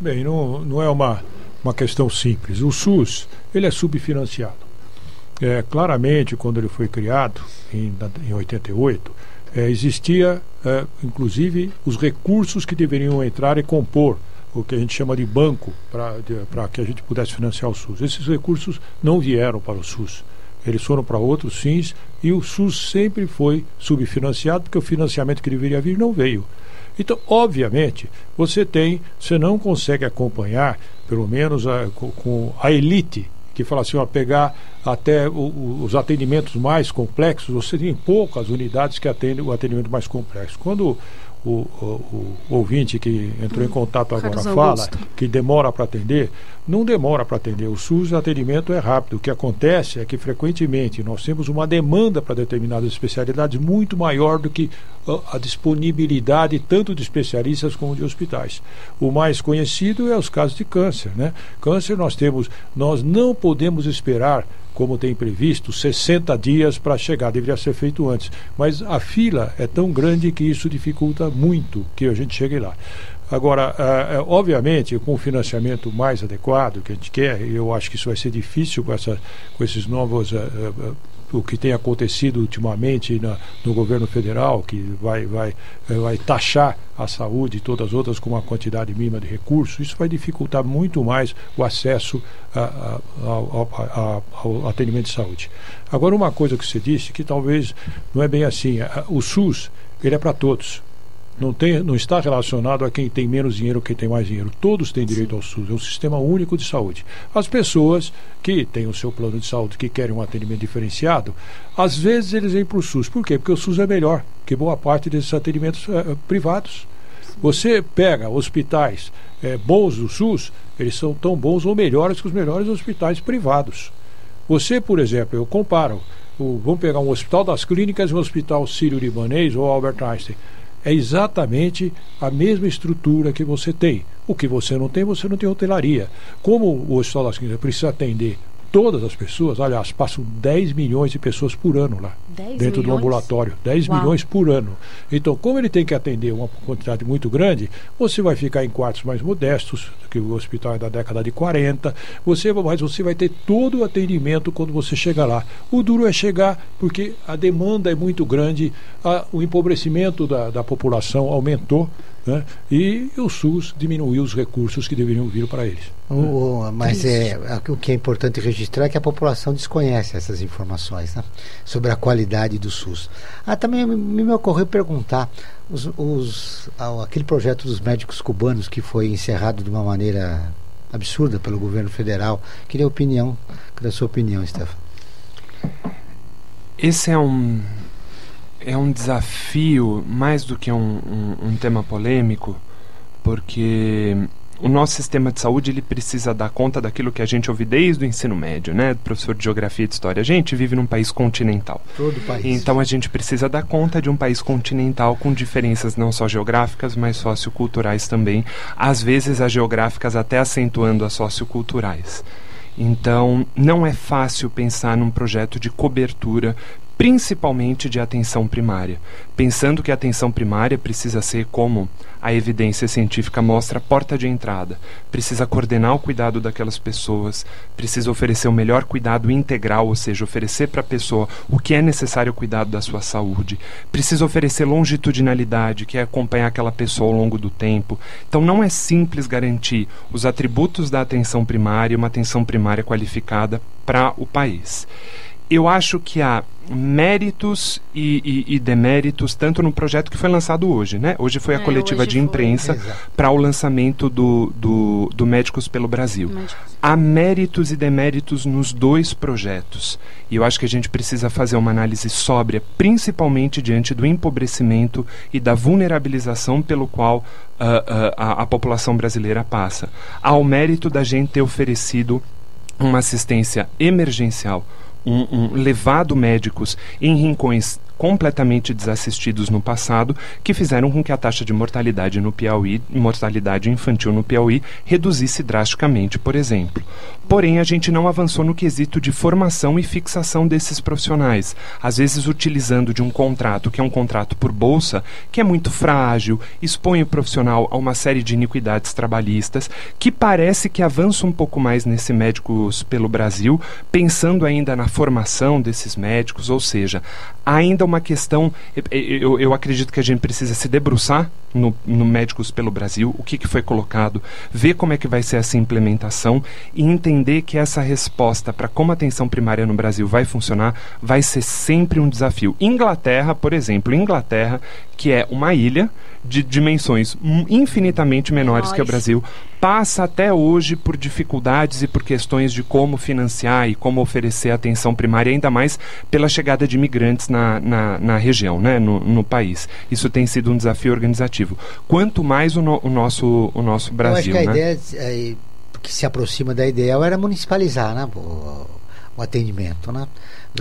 Bem, não, não é uma, uma questão simples. O SUS ele é subfinanciado. É, claramente, quando ele foi criado, em, em 88, é, existia, é, inclusive, os recursos que deveriam entrar e compor o que a gente chama de banco para que a gente pudesse financiar o SUS. Esses recursos não vieram para o SUS. Eles foram para outros fins e o SUS sempre foi subfinanciado porque o financiamento que deveria vir não veio. Então, obviamente, você tem, você não consegue acompanhar, pelo menos a, com a elite que fala assim, pegar até o, o, os atendimentos mais complexos, você tem poucas unidades que atendem o atendimento mais complexo. Quando o, o, o, ouvinte que entrou em contato agora Carlos fala Augusto. que demora para atender, não demora para atender. O SUS atendimento é rápido. O que acontece é que frequentemente nós temos uma demanda para determinadas especialidades muito maior do que a disponibilidade tanto de especialistas como de hospitais. O mais conhecido é os casos de câncer, né? Câncer nós temos, nós não podemos esperar como tem previsto, 60 dias para chegar, deveria ser feito antes. Mas a fila é tão grande que isso dificulta muito que a gente chegue lá. Agora, uh, uh, obviamente, com o financiamento mais adequado que a gente quer, eu acho que isso vai ser difícil com, essa, com esses novos uh, o que tem acontecido ultimamente na, no governo federal, que vai, vai, eh, vai taxar a saúde e todas as outras com uma quantidade mínima de recursos, isso vai dificultar muito mais o acesso a, a, ao, ao, atendimento de saúde. Agora, uma coisa que você disse, que talvez não é bem assim, o SUS, ele é para todos. Não, tem, não está relacionado a quem tem menos dinheiro ou quem tem mais dinheiro. Todos têm direito ao SUS. É um sistema único de saúde. As pessoas que têm o seu plano de saúde, que querem um atendimento diferenciado, às vezes eles vêm para o SUS. Por quê? Porque o SUS é melhor que boa parte desses atendimentos é, privados. Você pega hospitais é, bons do SUS, eles são tão bons ou melhores que os melhores hospitais privados. Você, por exemplo, eu comparo, o, vamos pegar um hospital das clínicas e um hospital sírio-libanês ou Albert Einstein é exatamente a mesma estrutura que você tem. O que você não tem, você não tem hotelaria. Como o Hospital das Clínicas precisa atender todas as pessoas, aliás, passam 10 milhões de pessoas por ano lá, dentro milhões? do ambulatório. 10 Uau. milhões por ano. Então, como ele tem que atender uma quantidade muito grande, você vai ficar em quartos mais modestos, que o hospital é da década de 40, você, mas você vai ter todo o atendimento quando você chegar lá. O duro é chegar, porque a demanda é muito grande, a, o empobrecimento da, da população aumentou, né? E o SUS diminuiu os recursos que deveriam vir para eles. O, mas é, o que é importante registrar é que a população desconhece essas informações né? sobre a qualidade do SUS. Ah, também me, me ocorreu perguntar os, os, aquele projeto dos médicos cubanos que foi encerrado de uma maneira absurda pelo governo federal. Queria a opinião, queria a sua opinião, Stefan. Esse é um é um desafio mais do que um, um, um, tema polêmico, porque o nosso sistema de saúde ele precisa dar conta daquilo que a gente ouve desde o ensino médio, né, professor de geografia e de história. A gente vive num país continental. Todo país. Então a gente precisa dar conta de um país continental com diferenças não só geográficas, mas socioculturais também. Às vezes as geográficas até acentuando as socioculturais. Então, não é fácil pensar num projeto de cobertura principalmente de atenção primária, pensando que a atenção primária precisa ser como a evidência científica mostra a porta de entrada, precisa coordenar o cuidado daquelas pessoas, precisa oferecer o melhor cuidado integral, ou seja, oferecer para a pessoa o que é necessário cuidado da sua saúde, precisa oferecer longitudinalidade, que é acompanhar aquela pessoa ao longo do tempo. Então não é simples garantir os atributos da atenção primária, uma atenção primária qualificada para o país eu acho que há méritos e, e, e, deméritos tanto no projeto que foi lançado hoje, né? Hoje foi a é, coletiva de imprensa para o lançamento do, do, do, Médicos pelo Brasil. Médicos. Há méritos e deméritos nos dois projetos. E eu acho que a gente precisa fazer uma análise sóbria, principalmente diante do empobrecimento e da vulnerabilização pelo qual uh, uh, a, a população brasileira passa. Há o mérito da gente ter oferecido uma assistência emergencial um, um, levado médicos em rincões completamente desassistidos no passado, que fizeram com que a taxa de mortalidade no Piauí, mortalidade infantil no Piauí, reduzisse drasticamente, por exemplo. Porém, a gente não avançou no quesito de formação e fixação desses profissionais, às vezes utilizando de um contrato que é um contrato por bolsa, que é muito frágil, expõe o profissional a uma série de iniquidades trabalhistas, que parece que avança um pouco mais nesse médicos pelo Brasil, pensando ainda na formação desses médicos, ou seja, ainda uma questão. Eu, eu acredito que a gente precisa se debruçar no, no Médicos pelo Brasil, o que, que foi colocado, ver como é que vai ser essa implementação e entender que essa resposta para como a atenção primária no Brasil vai funcionar vai ser sempre um desafio. Inglaterra, por exemplo, Inglaterra, que é uma ilha de dimensões infinitamente menores que o Brasil, passa até hoje por dificuldades e por questões de como financiar e como oferecer atenção primária, ainda mais pela chegada de imigrantes na, na, na região, né, no, no, país. Isso tem sido um desafio organizativo. Quanto mais o, no, o nosso, o nosso Brasil. Eu acho que a né? ideia é, que se aproxima da ideal era municipalizar né, o, o atendimento. Né?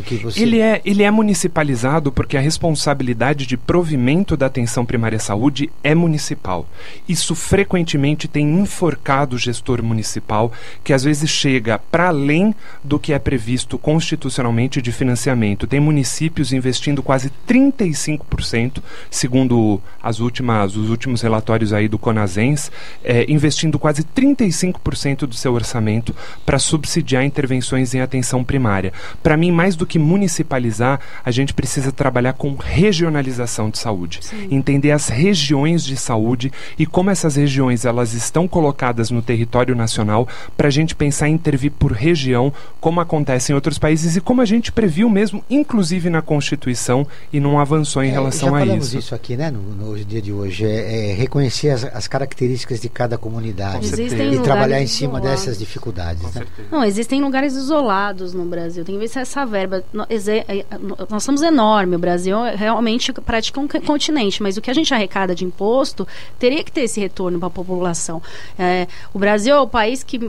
Você. Ele é, ele é municipalizado porque a responsabilidade de provimento da atenção primária à saúde é municipal. Isso frequentemente tem enforcado o gestor municipal, que às vezes chega para além do que é previsto constitucionalmente de financiamento. Tem municípios investindo quase 35%, segundo as últimas, os últimos relatórios aí do Conasens, é, investindo quase 35% do seu orçamento para subsidiar intervenções em atenção primária. Para mim, mais do do que municipalizar, a gente precisa trabalhar com regionalização de saúde. Sim. Entender as regiões de saúde e como essas regiões elas estão colocadas no território nacional para a gente pensar em intervir por região, como acontece em outros países e como a gente previu mesmo, inclusive na Constituição, e não avançou em relação já a falamos isso. isso aqui, né, no, no dia de hoje, é, é reconhecer as, as características de cada comunidade e trabalhar em cima isolados. dessas dificuldades. Né? Não, existem lugares isolados no Brasil. Tem que ver se essa verba. No- Nós somos enormes. O Brasil realmente pratica um continente, mas o que a gente arrecada de imposto teria que ter esse retorno para a população. É, o Brasil é o país que,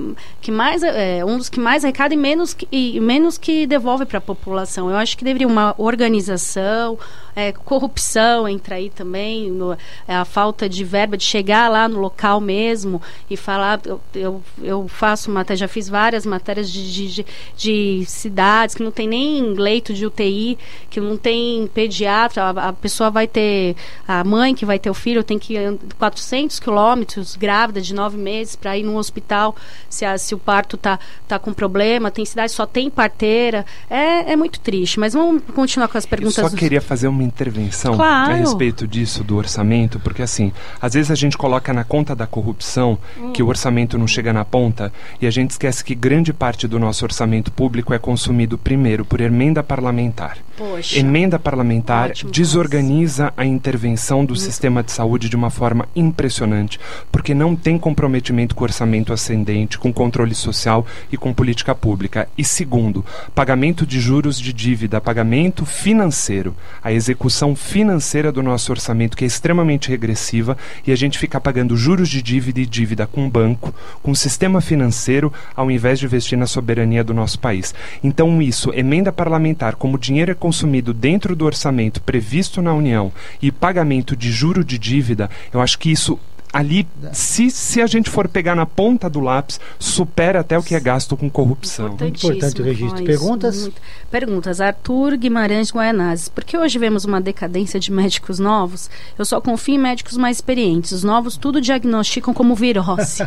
que mais é um dos que mais arrecada e menos que, e menos que devolve para a população. Eu acho que deveria uma organização, é, corrupção entra aí também, no- a falta de verba de chegar lá no local mesmo e falar. Eu, eu, eu faço matéria, já fiz várias matérias de, de, de- de cidades que não tem nem leito de UTI, que não tem pediatra, a, a pessoa vai ter, a mãe que vai ter o filho tem que ir 400 quilômetros, grávida de nove meses, para ir num hospital se, a- se o parto tá, tá com problema, tem cidade que só tem parteira. É, é muito triste, mas vamos continuar com as Eu perguntas. só dos- queria fazer uma intervenção Claro. a respeito disso do orçamento, porque assim, às vezes a gente coloca na conta da corrupção que Hum. o orçamento não chega na ponta e a gente esquece que grande parte do nosso orçamento público é consumido primeiro por emenda parlamentar. Poxa. Emenda parlamentar Ótimo, desorganiza a intervenção do sistema de saúde de uma forma impressionante, porque não tem comprometimento com orçamento ascendente, com controle social e com política pública. E segundo, pagamento de juros de dívida, pagamento financeiro, a execução financeira do nosso orçamento que é extremamente regressiva e a gente fica pagando juros de dívida e dívida com o banco, com o sistema financeiro, ao invés de investir na soberania do nosso país. Então isso, emenda parlamentar, como dinheiro é consumido dentro do orçamento previsto na União e pagamento de juro de dívida, eu acho que isso ali, se, se a gente for pegar na ponta do lápis, supera até o que é gasto com corrupção. Importantíssimo, importante o registro. isso, Perguntas? muito. Perguntas. Arthur Guimarães Guaianazes. Por que hoje vemos uma decadência de médicos novos? Eu só confio em médicos mais experientes. Os novos tudo diagnosticam como virose.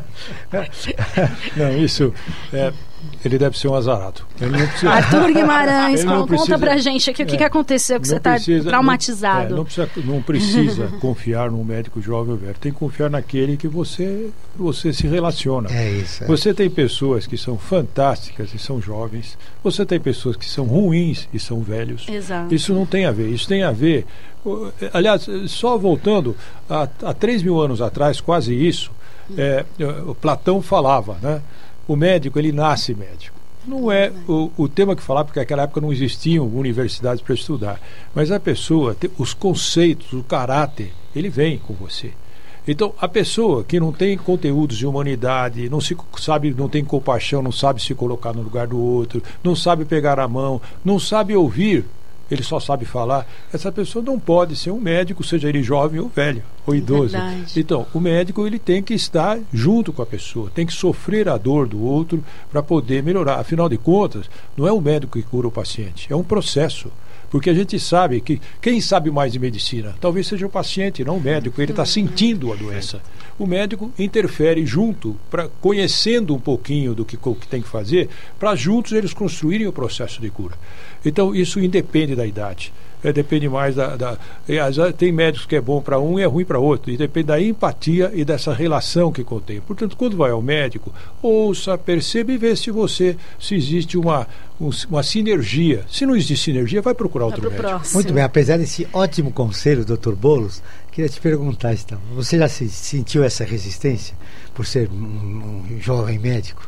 Não, isso. é, ele deve ser um azarado. Ele não precisa- Arthur Guimarães, Ele não con- conta precisa- pra gente aqui o que, é, que aconteceu, que você está precisa- traumatizado. Não, é, não precisa, não precisa confiar num médico jovem ou velho. Tem que confiar naquele que você, você se relaciona. É isso. é. Você tem pessoas que são fantásticas e são jovens. Você tem pessoas que são ruins e são velhos. Exato. Isso não tem a ver. Isso tem a ver. Aliás, só voltando a, a 3 mil anos atrás, quase isso, é, o Platão falava, né? O médico, ele nasce médico. Não é o, o tema que falava, porque naquela época não existiam universidades para estudar. Mas a pessoa, os conceitos, o caráter, ele vem com você. Então, a pessoa que não tem conteúdos de humanidade, não se sabe, não tem compaixão, não sabe se colocar no lugar do outro, não sabe pegar a mão, não sabe ouvir, ele só sabe falar, essa pessoa não pode ser um médico, seja ele jovem ou velho, ou idoso. Verdade. Então, o médico ele tem que estar junto com a pessoa, tem que sofrer a dor do outro para poder melhorar. Afinal de contas, não é o médico que cura o paciente, é um processo. Porque a gente sabe que quem sabe mais de medicina talvez seja o paciente, não o médico. Ele está sentindo a doença. O médico interfere junto, pra, conhecendo um pouquinho do que, que tem que fazer, para juntos eles construírem o processo de cura. Então, isso independe da idade. É, depende mais da. da vezes, tem médicos que é bom para um e é ruim para outro. E depende da empatia e dessa relação que contém. Portanto, quando vai ao médico, ouça, perceba e vê se você se existe uma, um- uma sinergia. Se não existe sinergia, vai procurar Vai outro pro médico. próximo. Muito bem, apesar desse ótimo conselho, doutor Bolos, queria te perguntar, então, você já se sentiu essa resistência por ser um, um jovem médico?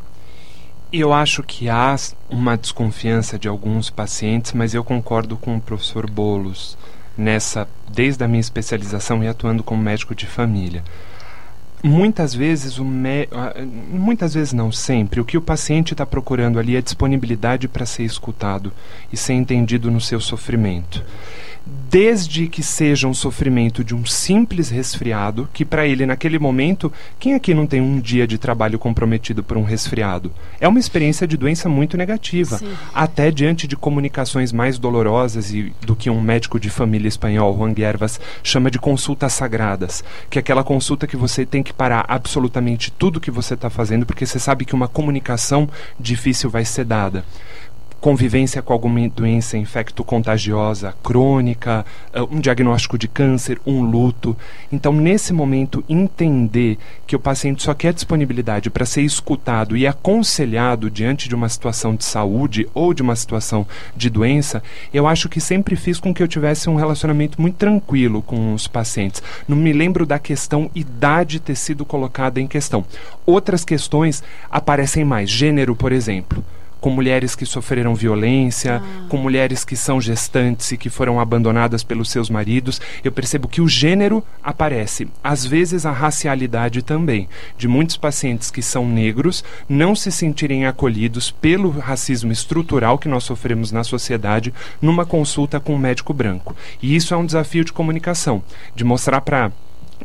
Eu acho que há uma desconfiança de alguns pacientes, mas eu concordo com o professor Bolos nessa, desde a minha especialização e atuando como médico de família. Muitas vezes o ah, muitas vezes não sempre o que o paciente está procurando ali é disponibilidade para ser escutado e ser entendido no seu sofrimento desde que seja um sofrimento de um simples resfriado, que para ele naquele momento, quem aqui não tem um dia de trabalho comprometido por um resfriado? É uma experiência de doença muito negativa, Sim. até diante de comunicações mais dolorosas e do que um médico de família espanhol, Juan Guervas, chama de consultas sagradas, que é aquela consulta que você tem que parar absolutamente tudo que você está fazendo, porque você sabe que uma comunicação difícil vai ser dada convivência com alguma doença infecto-contagiosa crônica, uh, um diagnóstico de câncer, um luto. Então, nesse momento, entender que o paciente só quer disponibilidade para ser escutado e aconselhado diante de uma situação de saúde ou de uma situação de doença, eu acho que sempre fiz com que eu tivesse um relacionamento muito tranquilo com os pacientes. Não me lembro da questão idade ter sido colocada em questão. Outras questões aparecem mais, gênero, por exemplo com mulheres que sofreram violência, ah. com mulheres que são gestantes e que foram abandonadas pelos seus maridos. Eu percebo que o gênero aparece, às vezes a racialidade também, de muitos pacientes que são negros não se sentirem acolhidos pelo racismo estrutural que nós sofremos na sociedade numa consulta com um médico branco. E isso é um desafio de comunicação, de mostrar para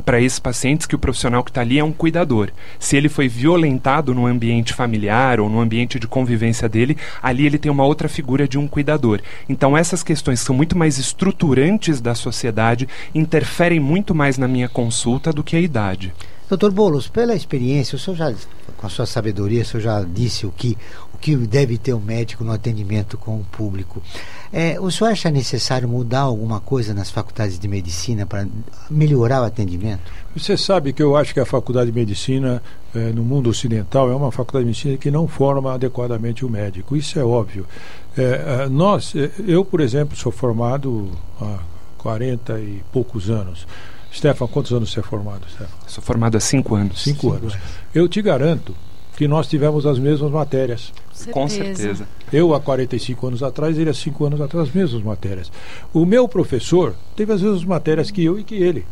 para esses pacientes que o profissional que está ali é um cuidador. Se ele foi violentado no ambiente familiar ou no ambiente de convivência dele, ali ele tem uma outra figura de um cuidador. Então essas questões são muito mais estruturantes da sociedade, interferem muito mais na minha consulta do que a idade. Doutor Bolos, pela experiência, o senhor já, com a sua sabedoria, o senhor já disse o que, o que deve ter um médico no atendimento com o público. É, o senhor acha necessário mudar alguma coisa nas faculdades de medicina para melhorar o atendimento? Você sabe que eu acho que a faculdade de medicina é, no mundo ocidental é uma faculdade de medicina que não forma adequadamente o médico. Isso é óbvio. É, nós, é, eu, por exemplo, sou formado há 40 e poucos anos. Stefan, quantos anos você é formado, Stefan? Sou formado há cinco anos. Cinco, cinco anos. anos. Eu te garanto que nós tivemos as mesmas matérias. Certeza. Com certeza. Eu, há 45 anos atrás, ele há 5 anos atrás, as mesmas matérias. O meu professor teve as mesmas matérias que eu e que ele.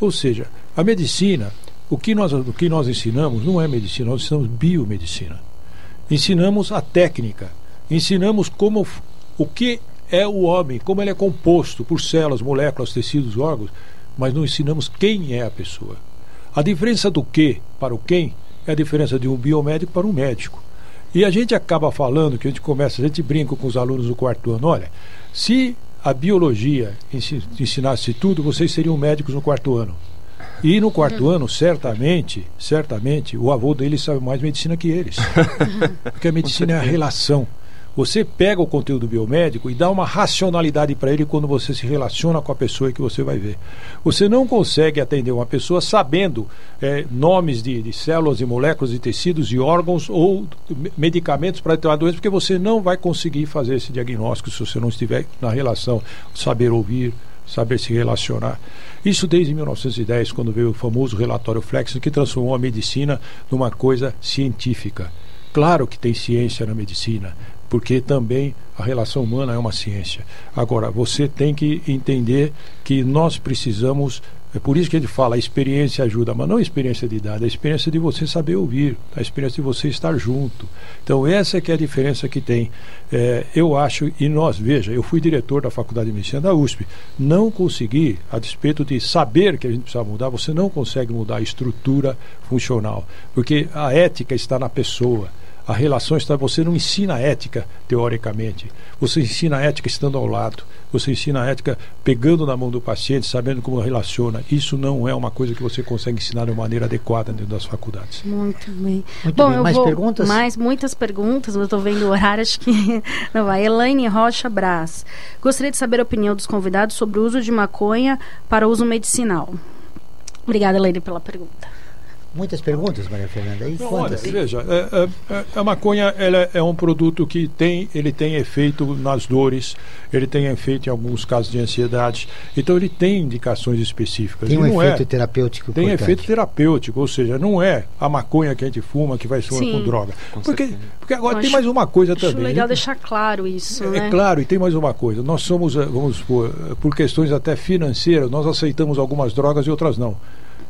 Ou seja, a medicina, o que nós, o que nós ensinamos não é medicina, nós ensinamos biomedicina. Ensinamos a técnica, ensinamos como o que é o homem, como ele é composto por células, moléculas, tecidos, órgãos mas não ensinamos quem é a pessoa. A diferença do que para o quem é a diferença de um biomédico para um médico. E a gente acaba falando que a gente começa, a gente brinca com os alunos do quarto ano, olha, se a biologia ensinasse tudo, vocês seriam médicos no quarto ano. E no quarto uhum. ano, certamente, certamente, o avô deles sabe mais medicina que eles. Porque a medicina é a relação. Você pega o conteúdo biomédico e dá uma racionalidade para ele quando você se relaciona com a pessoa que você vai ver. Você não consegue atender uma pessoa sabendo é, nomes de, de, células e moléculas de tecidos e órgãos ou medicamentos para tratar doença, porque você não vai conseguir fazer esse diagnóstico se você não estiver na relação, saber ouvir, saber se relacionar. Isso desde 1910, quando veio o famoso relatório Flexner, que transformou a medicina numa coisa científica. Claro que tem ciência na medicina, porque também a relação humana é uma ciência. Agora, você tem que entender que nós precisamos. É por isso que ele fala, a experiência ajuda, mas não a experiência de idade, a experiência de você saber ouvir, a experiência de você estar junto. Então, essa é que é a diferença que tem. É, eu acho, e nós, veja, eu fui diretor da Faculdade de Medicina da USP, não consegui, a despeito de saber que a gente precisa mudar, você não consegue mudar a estrutura funcional, porque a ética está na pessoa a relação está. Você não ensina a ética teoricamente. Você ensina a ética estando ao lado. Você ensina a ética pegando na mão do paciente, sabendo como relaciona. Isso não é uma coisa que você consegue ensinar de maneira adequada dentro das faculdades. Muito bem. Muito Bom, bem. mais vou, perguntas? Mais muitas perguntas, mas eu estou vendo o horário, acho que não vai. Elaine Rocha Brás. Gostaria de saber a opinião dos convidados sobre o uso de maconha para uso medicinal. Obrigada, Elaine, pela pergunta. Muitas perguntas, Maria Fernanda. E Não, olha, veja, é, é, é, a maconha ela é um produto que tem, ele tem efeito nas dores, ele tem efeito em alguns casos de ansiedade. Então ele tem indicações específicas. Tem um efeito é, terapêutico. Tem importante. efeito terapêutico, ou seja, não é a maconha que a gente fuma que vai ser com droga. Com porque, porque agora tem mais uma coisa acho também. É legal deixar claro isso. É, né? claro, e tem mais uma coisa. Nós somos, eh, vamos por, por questões até financeiras, nós aceitamos algumas drogas e outras não.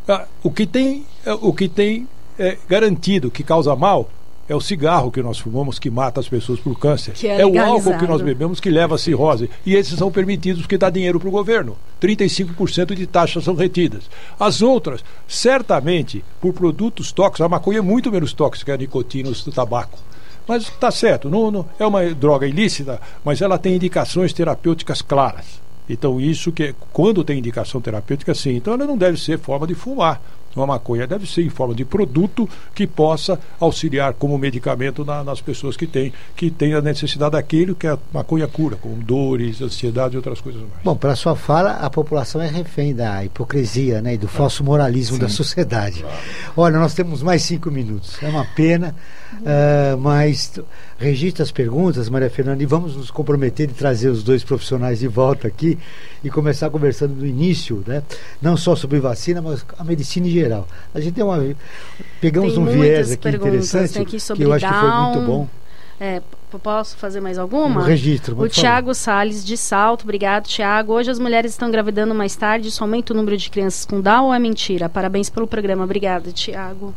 Ah, o que tem, é, o que tem é, garantido que causa mal é o cigarro que nós fumamos que mata as pessoas por câncer. É, é, o álcool que nós bebemos que leva a cirrose. E esses são permitidos porque dá dinheiro para o governo. 35% de taxas são retidas. As outras, certamente, por produtos tóxicos, a maconha é muito menos tóxica que a nicotina do tabaco. Mas está certo, não, não, é uma droga ilícita, mas ela tem indicações terapêuticas claras. Então, isso que quando tem indicação terapêutica, sim. Então, ela não deve ser forma de fumar. uma maconha, deve ser em forma de produto que possa auxiliar como medicamento na, nas pessoas que têm que têm a necessidade daquele que a maconha cura, como dores, ansiedade e outras coisas mais. Bom, para sua fala, a população é refém da hipocrisia né, e do falso moralismo Sim. da sociedade. Olha, nós temos mais cinco minutos. É uma pena, uh, mas registre as perguntas, Maria Fernanda, e vamos nos comprometer de trazer os dois profissionais de volta aqui e começar conversando do início, né? Não só sobre vacina, mas a medicina em geral. A gente tem uma pegamos Tem um viés aqui interessante tem aqui que eu acho que foi muito bom. É, posso fazer mais alguma? Um registro, O. Tiago Salles de Salto, obrigado, Tiago. Hoje as mulheres estão engravidando mais tarde, isso aumenta o número de crianças com Down ou é mentira? Parabéns pelo programa, obrigada, Tiago.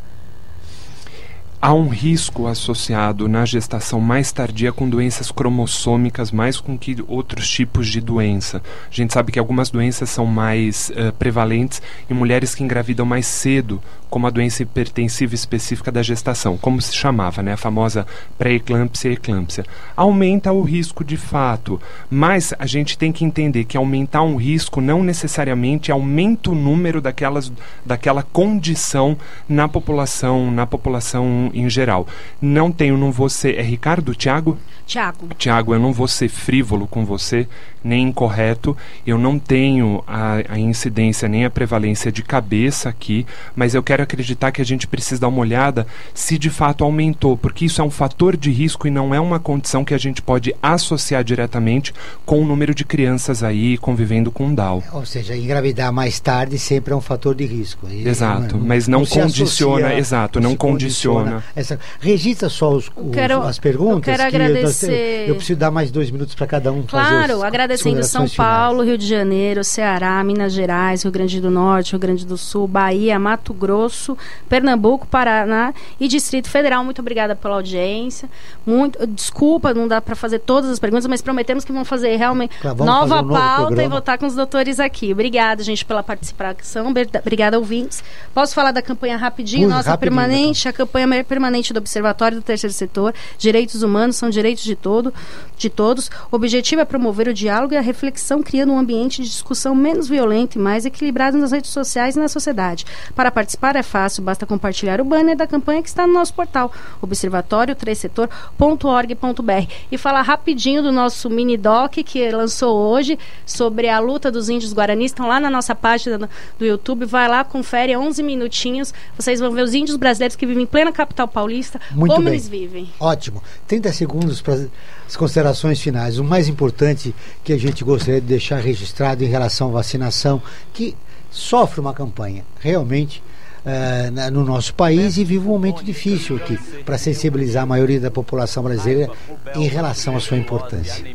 Há um risco associado na gestação mais tardia com doenças cromossômicas, mais com que outros tipos de doença. A gente sabe que algumas doenças são mais eh, prevalentes em mulheres que engravidam mais cedo, como a doença hipertensiva específica da gestação, como se chamava, né? a famosa pré-eclâmpsia e eclâmpsia. Aumenta o risco de fato, mas a gente tem que entender que aumentar um risco não necessariamente aumenta o número daquelas, daquela condição na população, na população em geral. Não tenho, não vou ser. É Ricardo, Tiago? Tiago. Tiago, eu não vou ser frívolo com você, nem incorreto. Eu não tenho a, a incidência nem a prevalência de cabeça aqui, mas eu quero acreditar que a gente precisa dar uma olhada se de fato aumentou, porque isso é um fator de risco e não é uma condição que a gente pode associar diretamente com o número de crianças aí convivendo com Down. Ou seja, engravidar mais tarde sempre é um fator de risco. E Exato, mas não se condiciona, associa, exato, não se condiciona. Essa, registra só os, os- quero- as perguntas. eu quero agradecer- temos- eu preciso dar mais dois minutos para cada um fazer Claro, agradecendo São finais. Paulo, Rio de Janeiro, Ceará, Minas Gerais, Rio Grande do Norte, Rio Grande do Sul, Bahia, Mato Grosso, Pernambuco, Paraná e Distrito Federal. Muito obrigada pela audiência. Muito, desculpa, não dá para fazer todas as perguntas, mas prometemos que vamos fazer realmente Claro, nova fazer um pauta e programa. voltar com os doutores aqui. Obrigada, gente, pela participação. Obrigada, ouvintes. Posso falar da campanha rapidinho? Ui, Nossa rapidinho, permanente, a campanha permanente do Observatório do Terceiro Setor, Direitos Humanos são direitos de todo, de todos. O objetivo é promover o diálogo e a reflexão, criando um ambiente de discussão menos violento e mais equilibrado nas redes sociais e na sociedade. Para participar é fácil, basta compartilhar o banner da campanha que está no nosso portal, observatório3setor.org.br. E falar rapidinho do nosso mini doc que lançou hoje sobre a luta dos índios guaranis. Estão lá na nossa página do- do YouTube. Vai lá, confere 11 minutinhos. Vocês vão ver os índios brasileiros que vivem em plena capital paulista, Muito como bem. eles vivem. Ótimo. 30 segundos para as considerações finais. O mais importante que a gente gostaria de deixar registrado em relação à vacinação, que sofre uma campanha realmente eh, no nosso país e vive um momento difícil aqui para sensibilizar a maioria da população brasileira em relação à sua importância.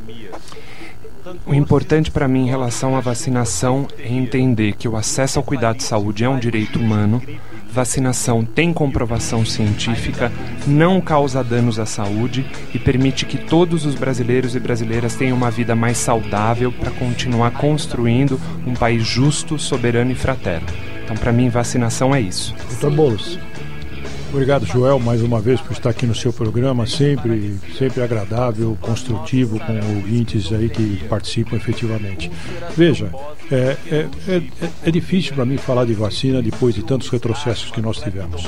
O importante para mim em relação à vacinação é entender que o acesso ao cuidado de saúde é um direito humano. Vacinação tem comprovação científica, não causa danos à saúde e permite que todos os brasileiros e brasileiras tenham uma vida mais saudável para continuar construindo um país justo, soberano e fraterno. Então, para mim, vacinação é isso. Doutor Boulos. Obrigado, Joel, mais uma vez por estar aqui no seu programa, sempre, sempre agradável, construtivo, com ouvintes aí que participam efetivamente. Veja, é, é, é, é difícil para mim falar de vacina depois de tantos retrocessos que nós tivemos.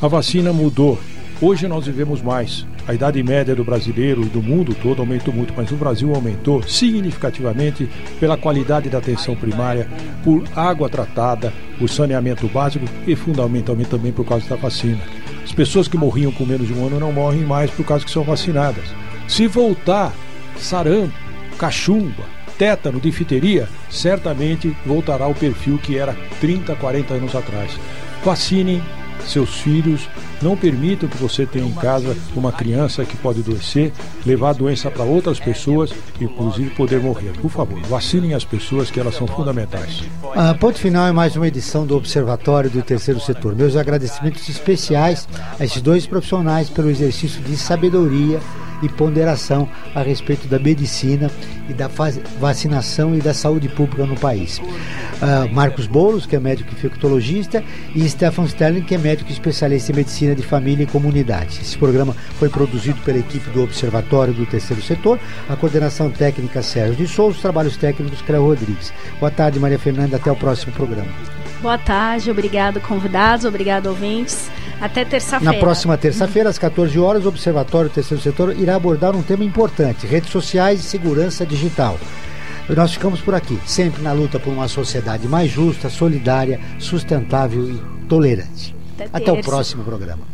A vacina mudou. Hoje nós vivemos mais. A idade média do brasileiro e do mundo todo aumentou muito, mas o Brasil aumentou significativamente pela qualidade da atenção primária, por água tratada, por saneamento básico e fundamentalmente também por causa da vacina. As pessoas que morriam com menos de um ano não morrem mais por causa que são vacinadas. Se voltar sarampo, cachumba, tétano, difteria, certamente voltará ao perfil que era 30, 40 anos atrás. Vacinem seus filhos, não permitam que você tenha em casa uma criança que pode adoecer, levar a doença para outras pessoas e, inclusive, poder morrer. Por favor, vacinem as pessoas que elas são fundamentais. Ah, ponto final é mais uma edição do Observatório do Terceiro Setor. Meus agradecimentos especiais a esses dois profissionais pelo exercício de sabedoria e ponderação a respeito da medicina e da vacinação e da saúde pública no país. Ah, Marcos Boulos, que é médico infectologista, e Stefan Sterling, que é médico especialista em medicina de família e comunidade. Esse programa foi produzido pela equipe do Observatório do Terceiro Setor, a coordenação técnica Sérgio de Souza, os trabalhos técnicos Cléo Rodrigues. Boa tarde, Maria Fernanda, até o próximo programa. Boa tarde, obrigado convidados, obrigado ouvintes. Até terça-feira. Na próxima terça-feira, às 14 horas, o Observatório Terceiro Setor irá abordar um tema importante: redes sociais e segurança digital. Nós ficamos por aqui, sempre na luta por uma sociedade mais justa, solidária, sustentável e tolerante. Até, Até o próximo programa.